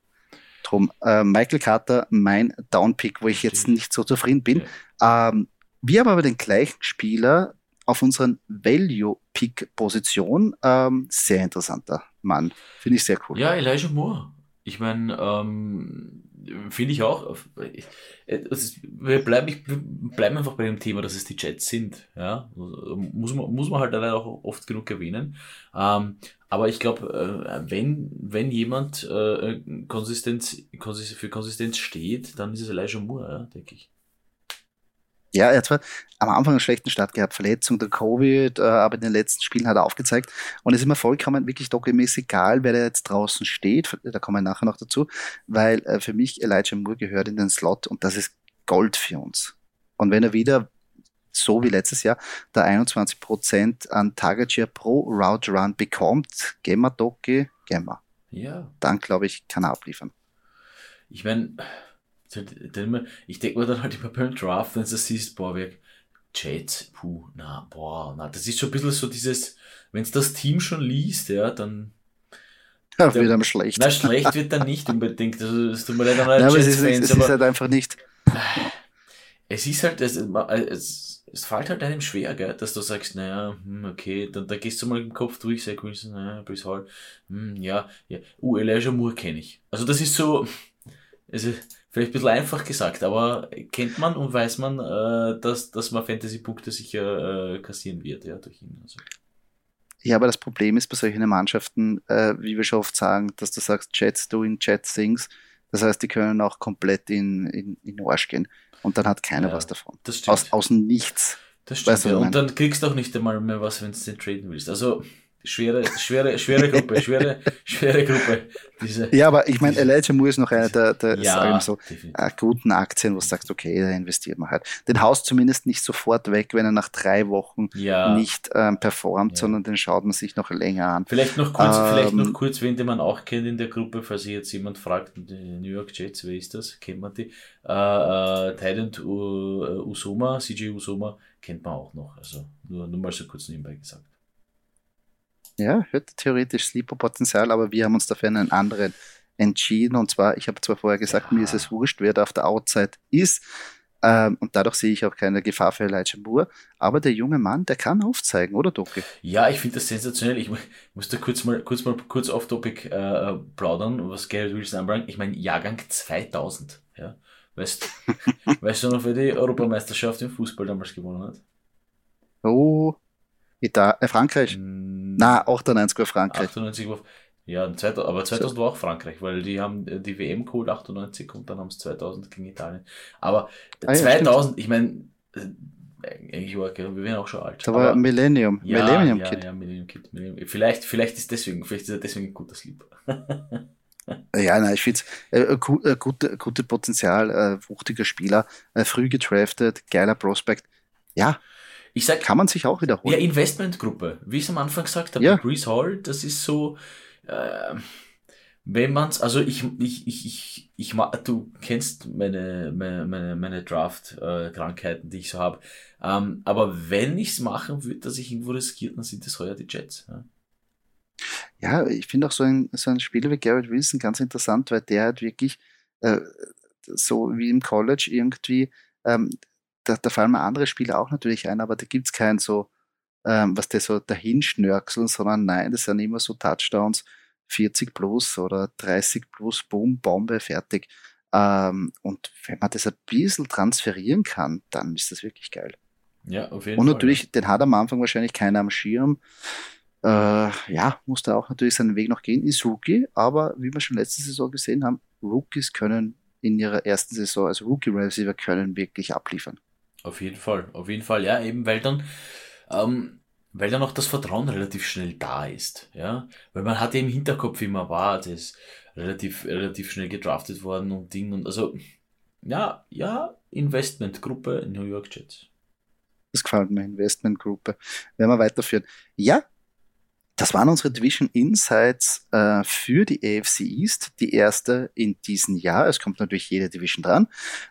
Drum. Äh, Michael Carter, mein Downpick, wo ich jetzt nicht so zufrieden bin. Ja. Ähm, wir haben aber den gleichen Spieler auf unseren Value-Pick-Position. Ähm, sehr interessanter Mann. Finde ich sehr cool. Ja, Elijah Moore. Ich meine, ähm, finde ich auch. Wir bleiben, bleiben einfach bei dem Thema, dass es die Jets sind. Ja? Muss, man, muss man halt leider auch oft genug erwähnen. Ähm, aber ich glaube, äh, wenn, wenn jemand äh, Konsistenz, für Konsistenz steht, dann ist es Elijah Moore, ja, denke ich. Ja, er hat zwar am Anfang einen schlechten Start gehabt, Verletzung, der Covid, äh, aber in den letzten Spielen hat er aufgezeigt. Und es ist mir vollkommen wirklich doppelmäßig egal, wer da jetzt draußen steht. Da kommen wir nachher noch dazu, weil äh, für mich Elijah Moore gehört in den Slot und das ist Gold für uns. Und wenn er wieder so wie letztes Jahr da 21% an Target Share pro Route Run bekommt, gehen wir Doki, gehen wir. Ja. Dann glaube ich, kann er abliefern. Ich meine, ich denke mir dann halt immer beim Draft, wenn du siehst, boah, wir, Jets, puh, na, boah, na, das ist schon ein bisschen so dieses, wenn es das Team schon liest, ja, dann. Ja, wird einem schlecht. Na, schlecht wird dann nicht unbedingt. Also, es tut mir leid an [LAUGHS] Jets-Fans. Es, ist, es ist halt einfach nicht. Es ist halt, es, es, es fällt halt einem schwer, gell, dass du sagst, naja, hm, okay, dann, da gehst du mal im Kopf durch, sag Wilson, naja, Brice Hall, hm, ja, ja, uh, Elijah Moore kenne ich. Also das ist so, also, Vielleicht ein bisschen einfach gesagt, aber kennt man und weiß man, äh, dass, dass man Fantasy-Punkte sicher äh, kassieren wird, ja, durch ihn. Also. Ja, aber das Problem ist bei solchen Mannschaften, äh, wie wir schon oft sagen, dass du sagst, Jets doing Jet things. Das heißt, die können auch komplett in, in, in Arsch gehen. Und dann hat keiner ja, was davon. Das stimmt. Aus, aus nichts. Das stimmt. Ja. Und dann kriegst du auch nicht einmal mehr was, wenn du den traden willst. Also, schwere, schwere, schwere Gruppe, schwere, schwere Gruppe. Diese, ja, aber ich meine, Elijah Moore ist noch einer der, der ja, so, äh, guten Aktien, wo du sagst, okay, da investiert man halt. Den haust zumindest nicht sofort weg, wenn er nach drei Wochen ja. nicht ähm, performt, ja. sondern den schaut man sich noch länger an. Vielleicht noch kurz, ähm, vielleicht noch kurz, wen den man auch kennt in der Gruppe, falls sich jetzt jemand fragt, New York Jets, wer ist das? Kennt man die? Äh, äh, Tident Usoma, CJ Usoma, kennt man auch noch. Also nur, nur mal so kurz nebenbei gesagt. Ja, hätte theoretisch Sleeper-Potenzial, aber wir haben uns dafür einen anderen entschieden. Und zwar, ich habe zwar vorher gesagt, ja. mir ist es wurscht, wer da auf der Outside ist. Ähm, und dadurch sehe ich auch keine Gefahr für Elijah Moore. Aber der junge Mann, der kann aufzeigen, oder Doki? Ja, ich finde das sensationell. Ich muss da kurz mal kurz mal kurz off Topic äh, plaudern, was Garrett Wilson anbelangt. Ich meine, Jahrgang 2000. Ja, weißt, [LAUGHS] weißt du noch, wer die Europameisterschaft im Fußball damals gewonnen hat? Oh, Italien, äh, Frankreich? Hm, Na, 98 war Frankreich. 98 war, ja, aber 2000 so. war auch Frankreich, weil die haben äh, die WM geholt 98 und dann haben es 2000 gegen Italien. Aber ah, 2000, ja, ich meine, äh, eigentlich war, wir wären auch schon alt. Da war Millennium, ja, Millennium ja, Kid. Ja, Millennium Kid. Millennium. Vielleicht, vielleicht ist deswegen, vielleicht ist er deswegen ein guter Sleep. [LAUGHS] Ja, nein, ich finde es äh, gute, gute, gute Potenzial, äh, wuchtiger Spieler, äh, früh gedraftet, geiler Prospect. Ja, ich sag, kann man sich auch wiederholen. Ja, Investmentgruppe. Wie ich es am Anfang gesagt habe, ja. Grease Hall, das ist so, äh, wenn man's, also ich, ich, ich, ich, ich, du kennst meine, meine, meine, meine Draft-Krankheiten, die ich so habe. Ähm, aber wenn ich es machen würde, dass ich irgendwo riskiert, dann sind das heuer die Jets. Ja, ja ich finde auch so ein, so ein Spieler wie Garrett Wilson ganz interessant, weil der hat wirklich, äh, so wie im College irgendwie, ähm, da, da fallen mir andere Spiele auch natürlich ein, aber da gibt es kein so, ähm, was der so dahinschnörkeln, sondern nein, das sind immer so Touchdowns, 40 plus oder 30 plus, boom, Bombe, fertig. Ähm, und wenn man das ein bisschen transferieren kann, dann ist das wirklich geil. Ja, auf jeden Und Fall. Und natürlich, den hat am Anfang wahrscheinlich keiner am Schirm. Äh, ja, muss da auch natürlich seinen Weg noch gehen, ist Rookie, aber wie wir schon letzte Saison gesehen haben, Rookies können in ihrer ersten Saison als Rookie Receiver können wirklich abliefern. Auf jeden Fall, auf jeden Fall, ja, eben, weil dann, ähm, weil dann auch das Vertrauen relativ schnell da ist, ja, weil man hat ja im Hinterkopf immer war, das relativ, relativ schnell gedraftet worden und Ding und also, ja, ja, Investmentgruppe New York Jets. Das gefällt mir, Investmentgruppe. Werden wir weiterführen. Ja, das waren unsere Division Insights äh, für die AFC East, die erste in diesem Jahr. Es kommt natürlich jede Division dran.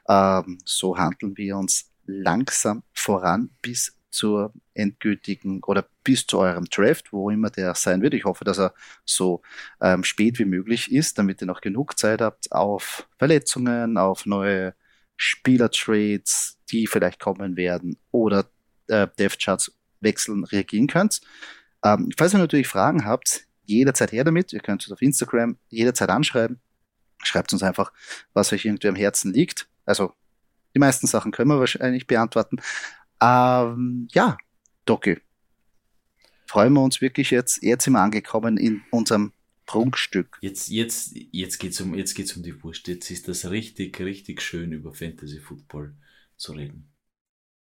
Ähm, so handeln wir uns langsam voran bis zur endgültigen oder bis zu eurem Draft, wo immer der sein wird. Ich hoffe, dass er so ähm, spät wie möglich ist, damit ihr noch genug Zeit habt auf Verletzungen, auf neue Spielertrades, die vielleicht kommen werden oder äh, Dev-Charts wechseln, reagieren könnt. Ähm, falls ihr natürlich Fragen habt, jederzeit her damit. Ihr könnt uns auf Instagram jederzeit anschreiben. Schreibt uns einfach, was euch irgendwie am Herzen liegt. Also die meisten Sachen können wir wahrscheinlich beantworten. Ähm, ja, Doki. Freuen wir uns wirklich jetzt. Jetzt sind wir angekommen in unserem Prunkstück. Jetzt, jetzt, jetzt geht's um, jetzt geht's um die Wurst. Jetzt ist das richtig, richtig schön über Fantasy Football zu reden.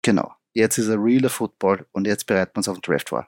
Genau. Jetzt ist er realer Football und jetzt bereiten wir uns auf den Draft vor.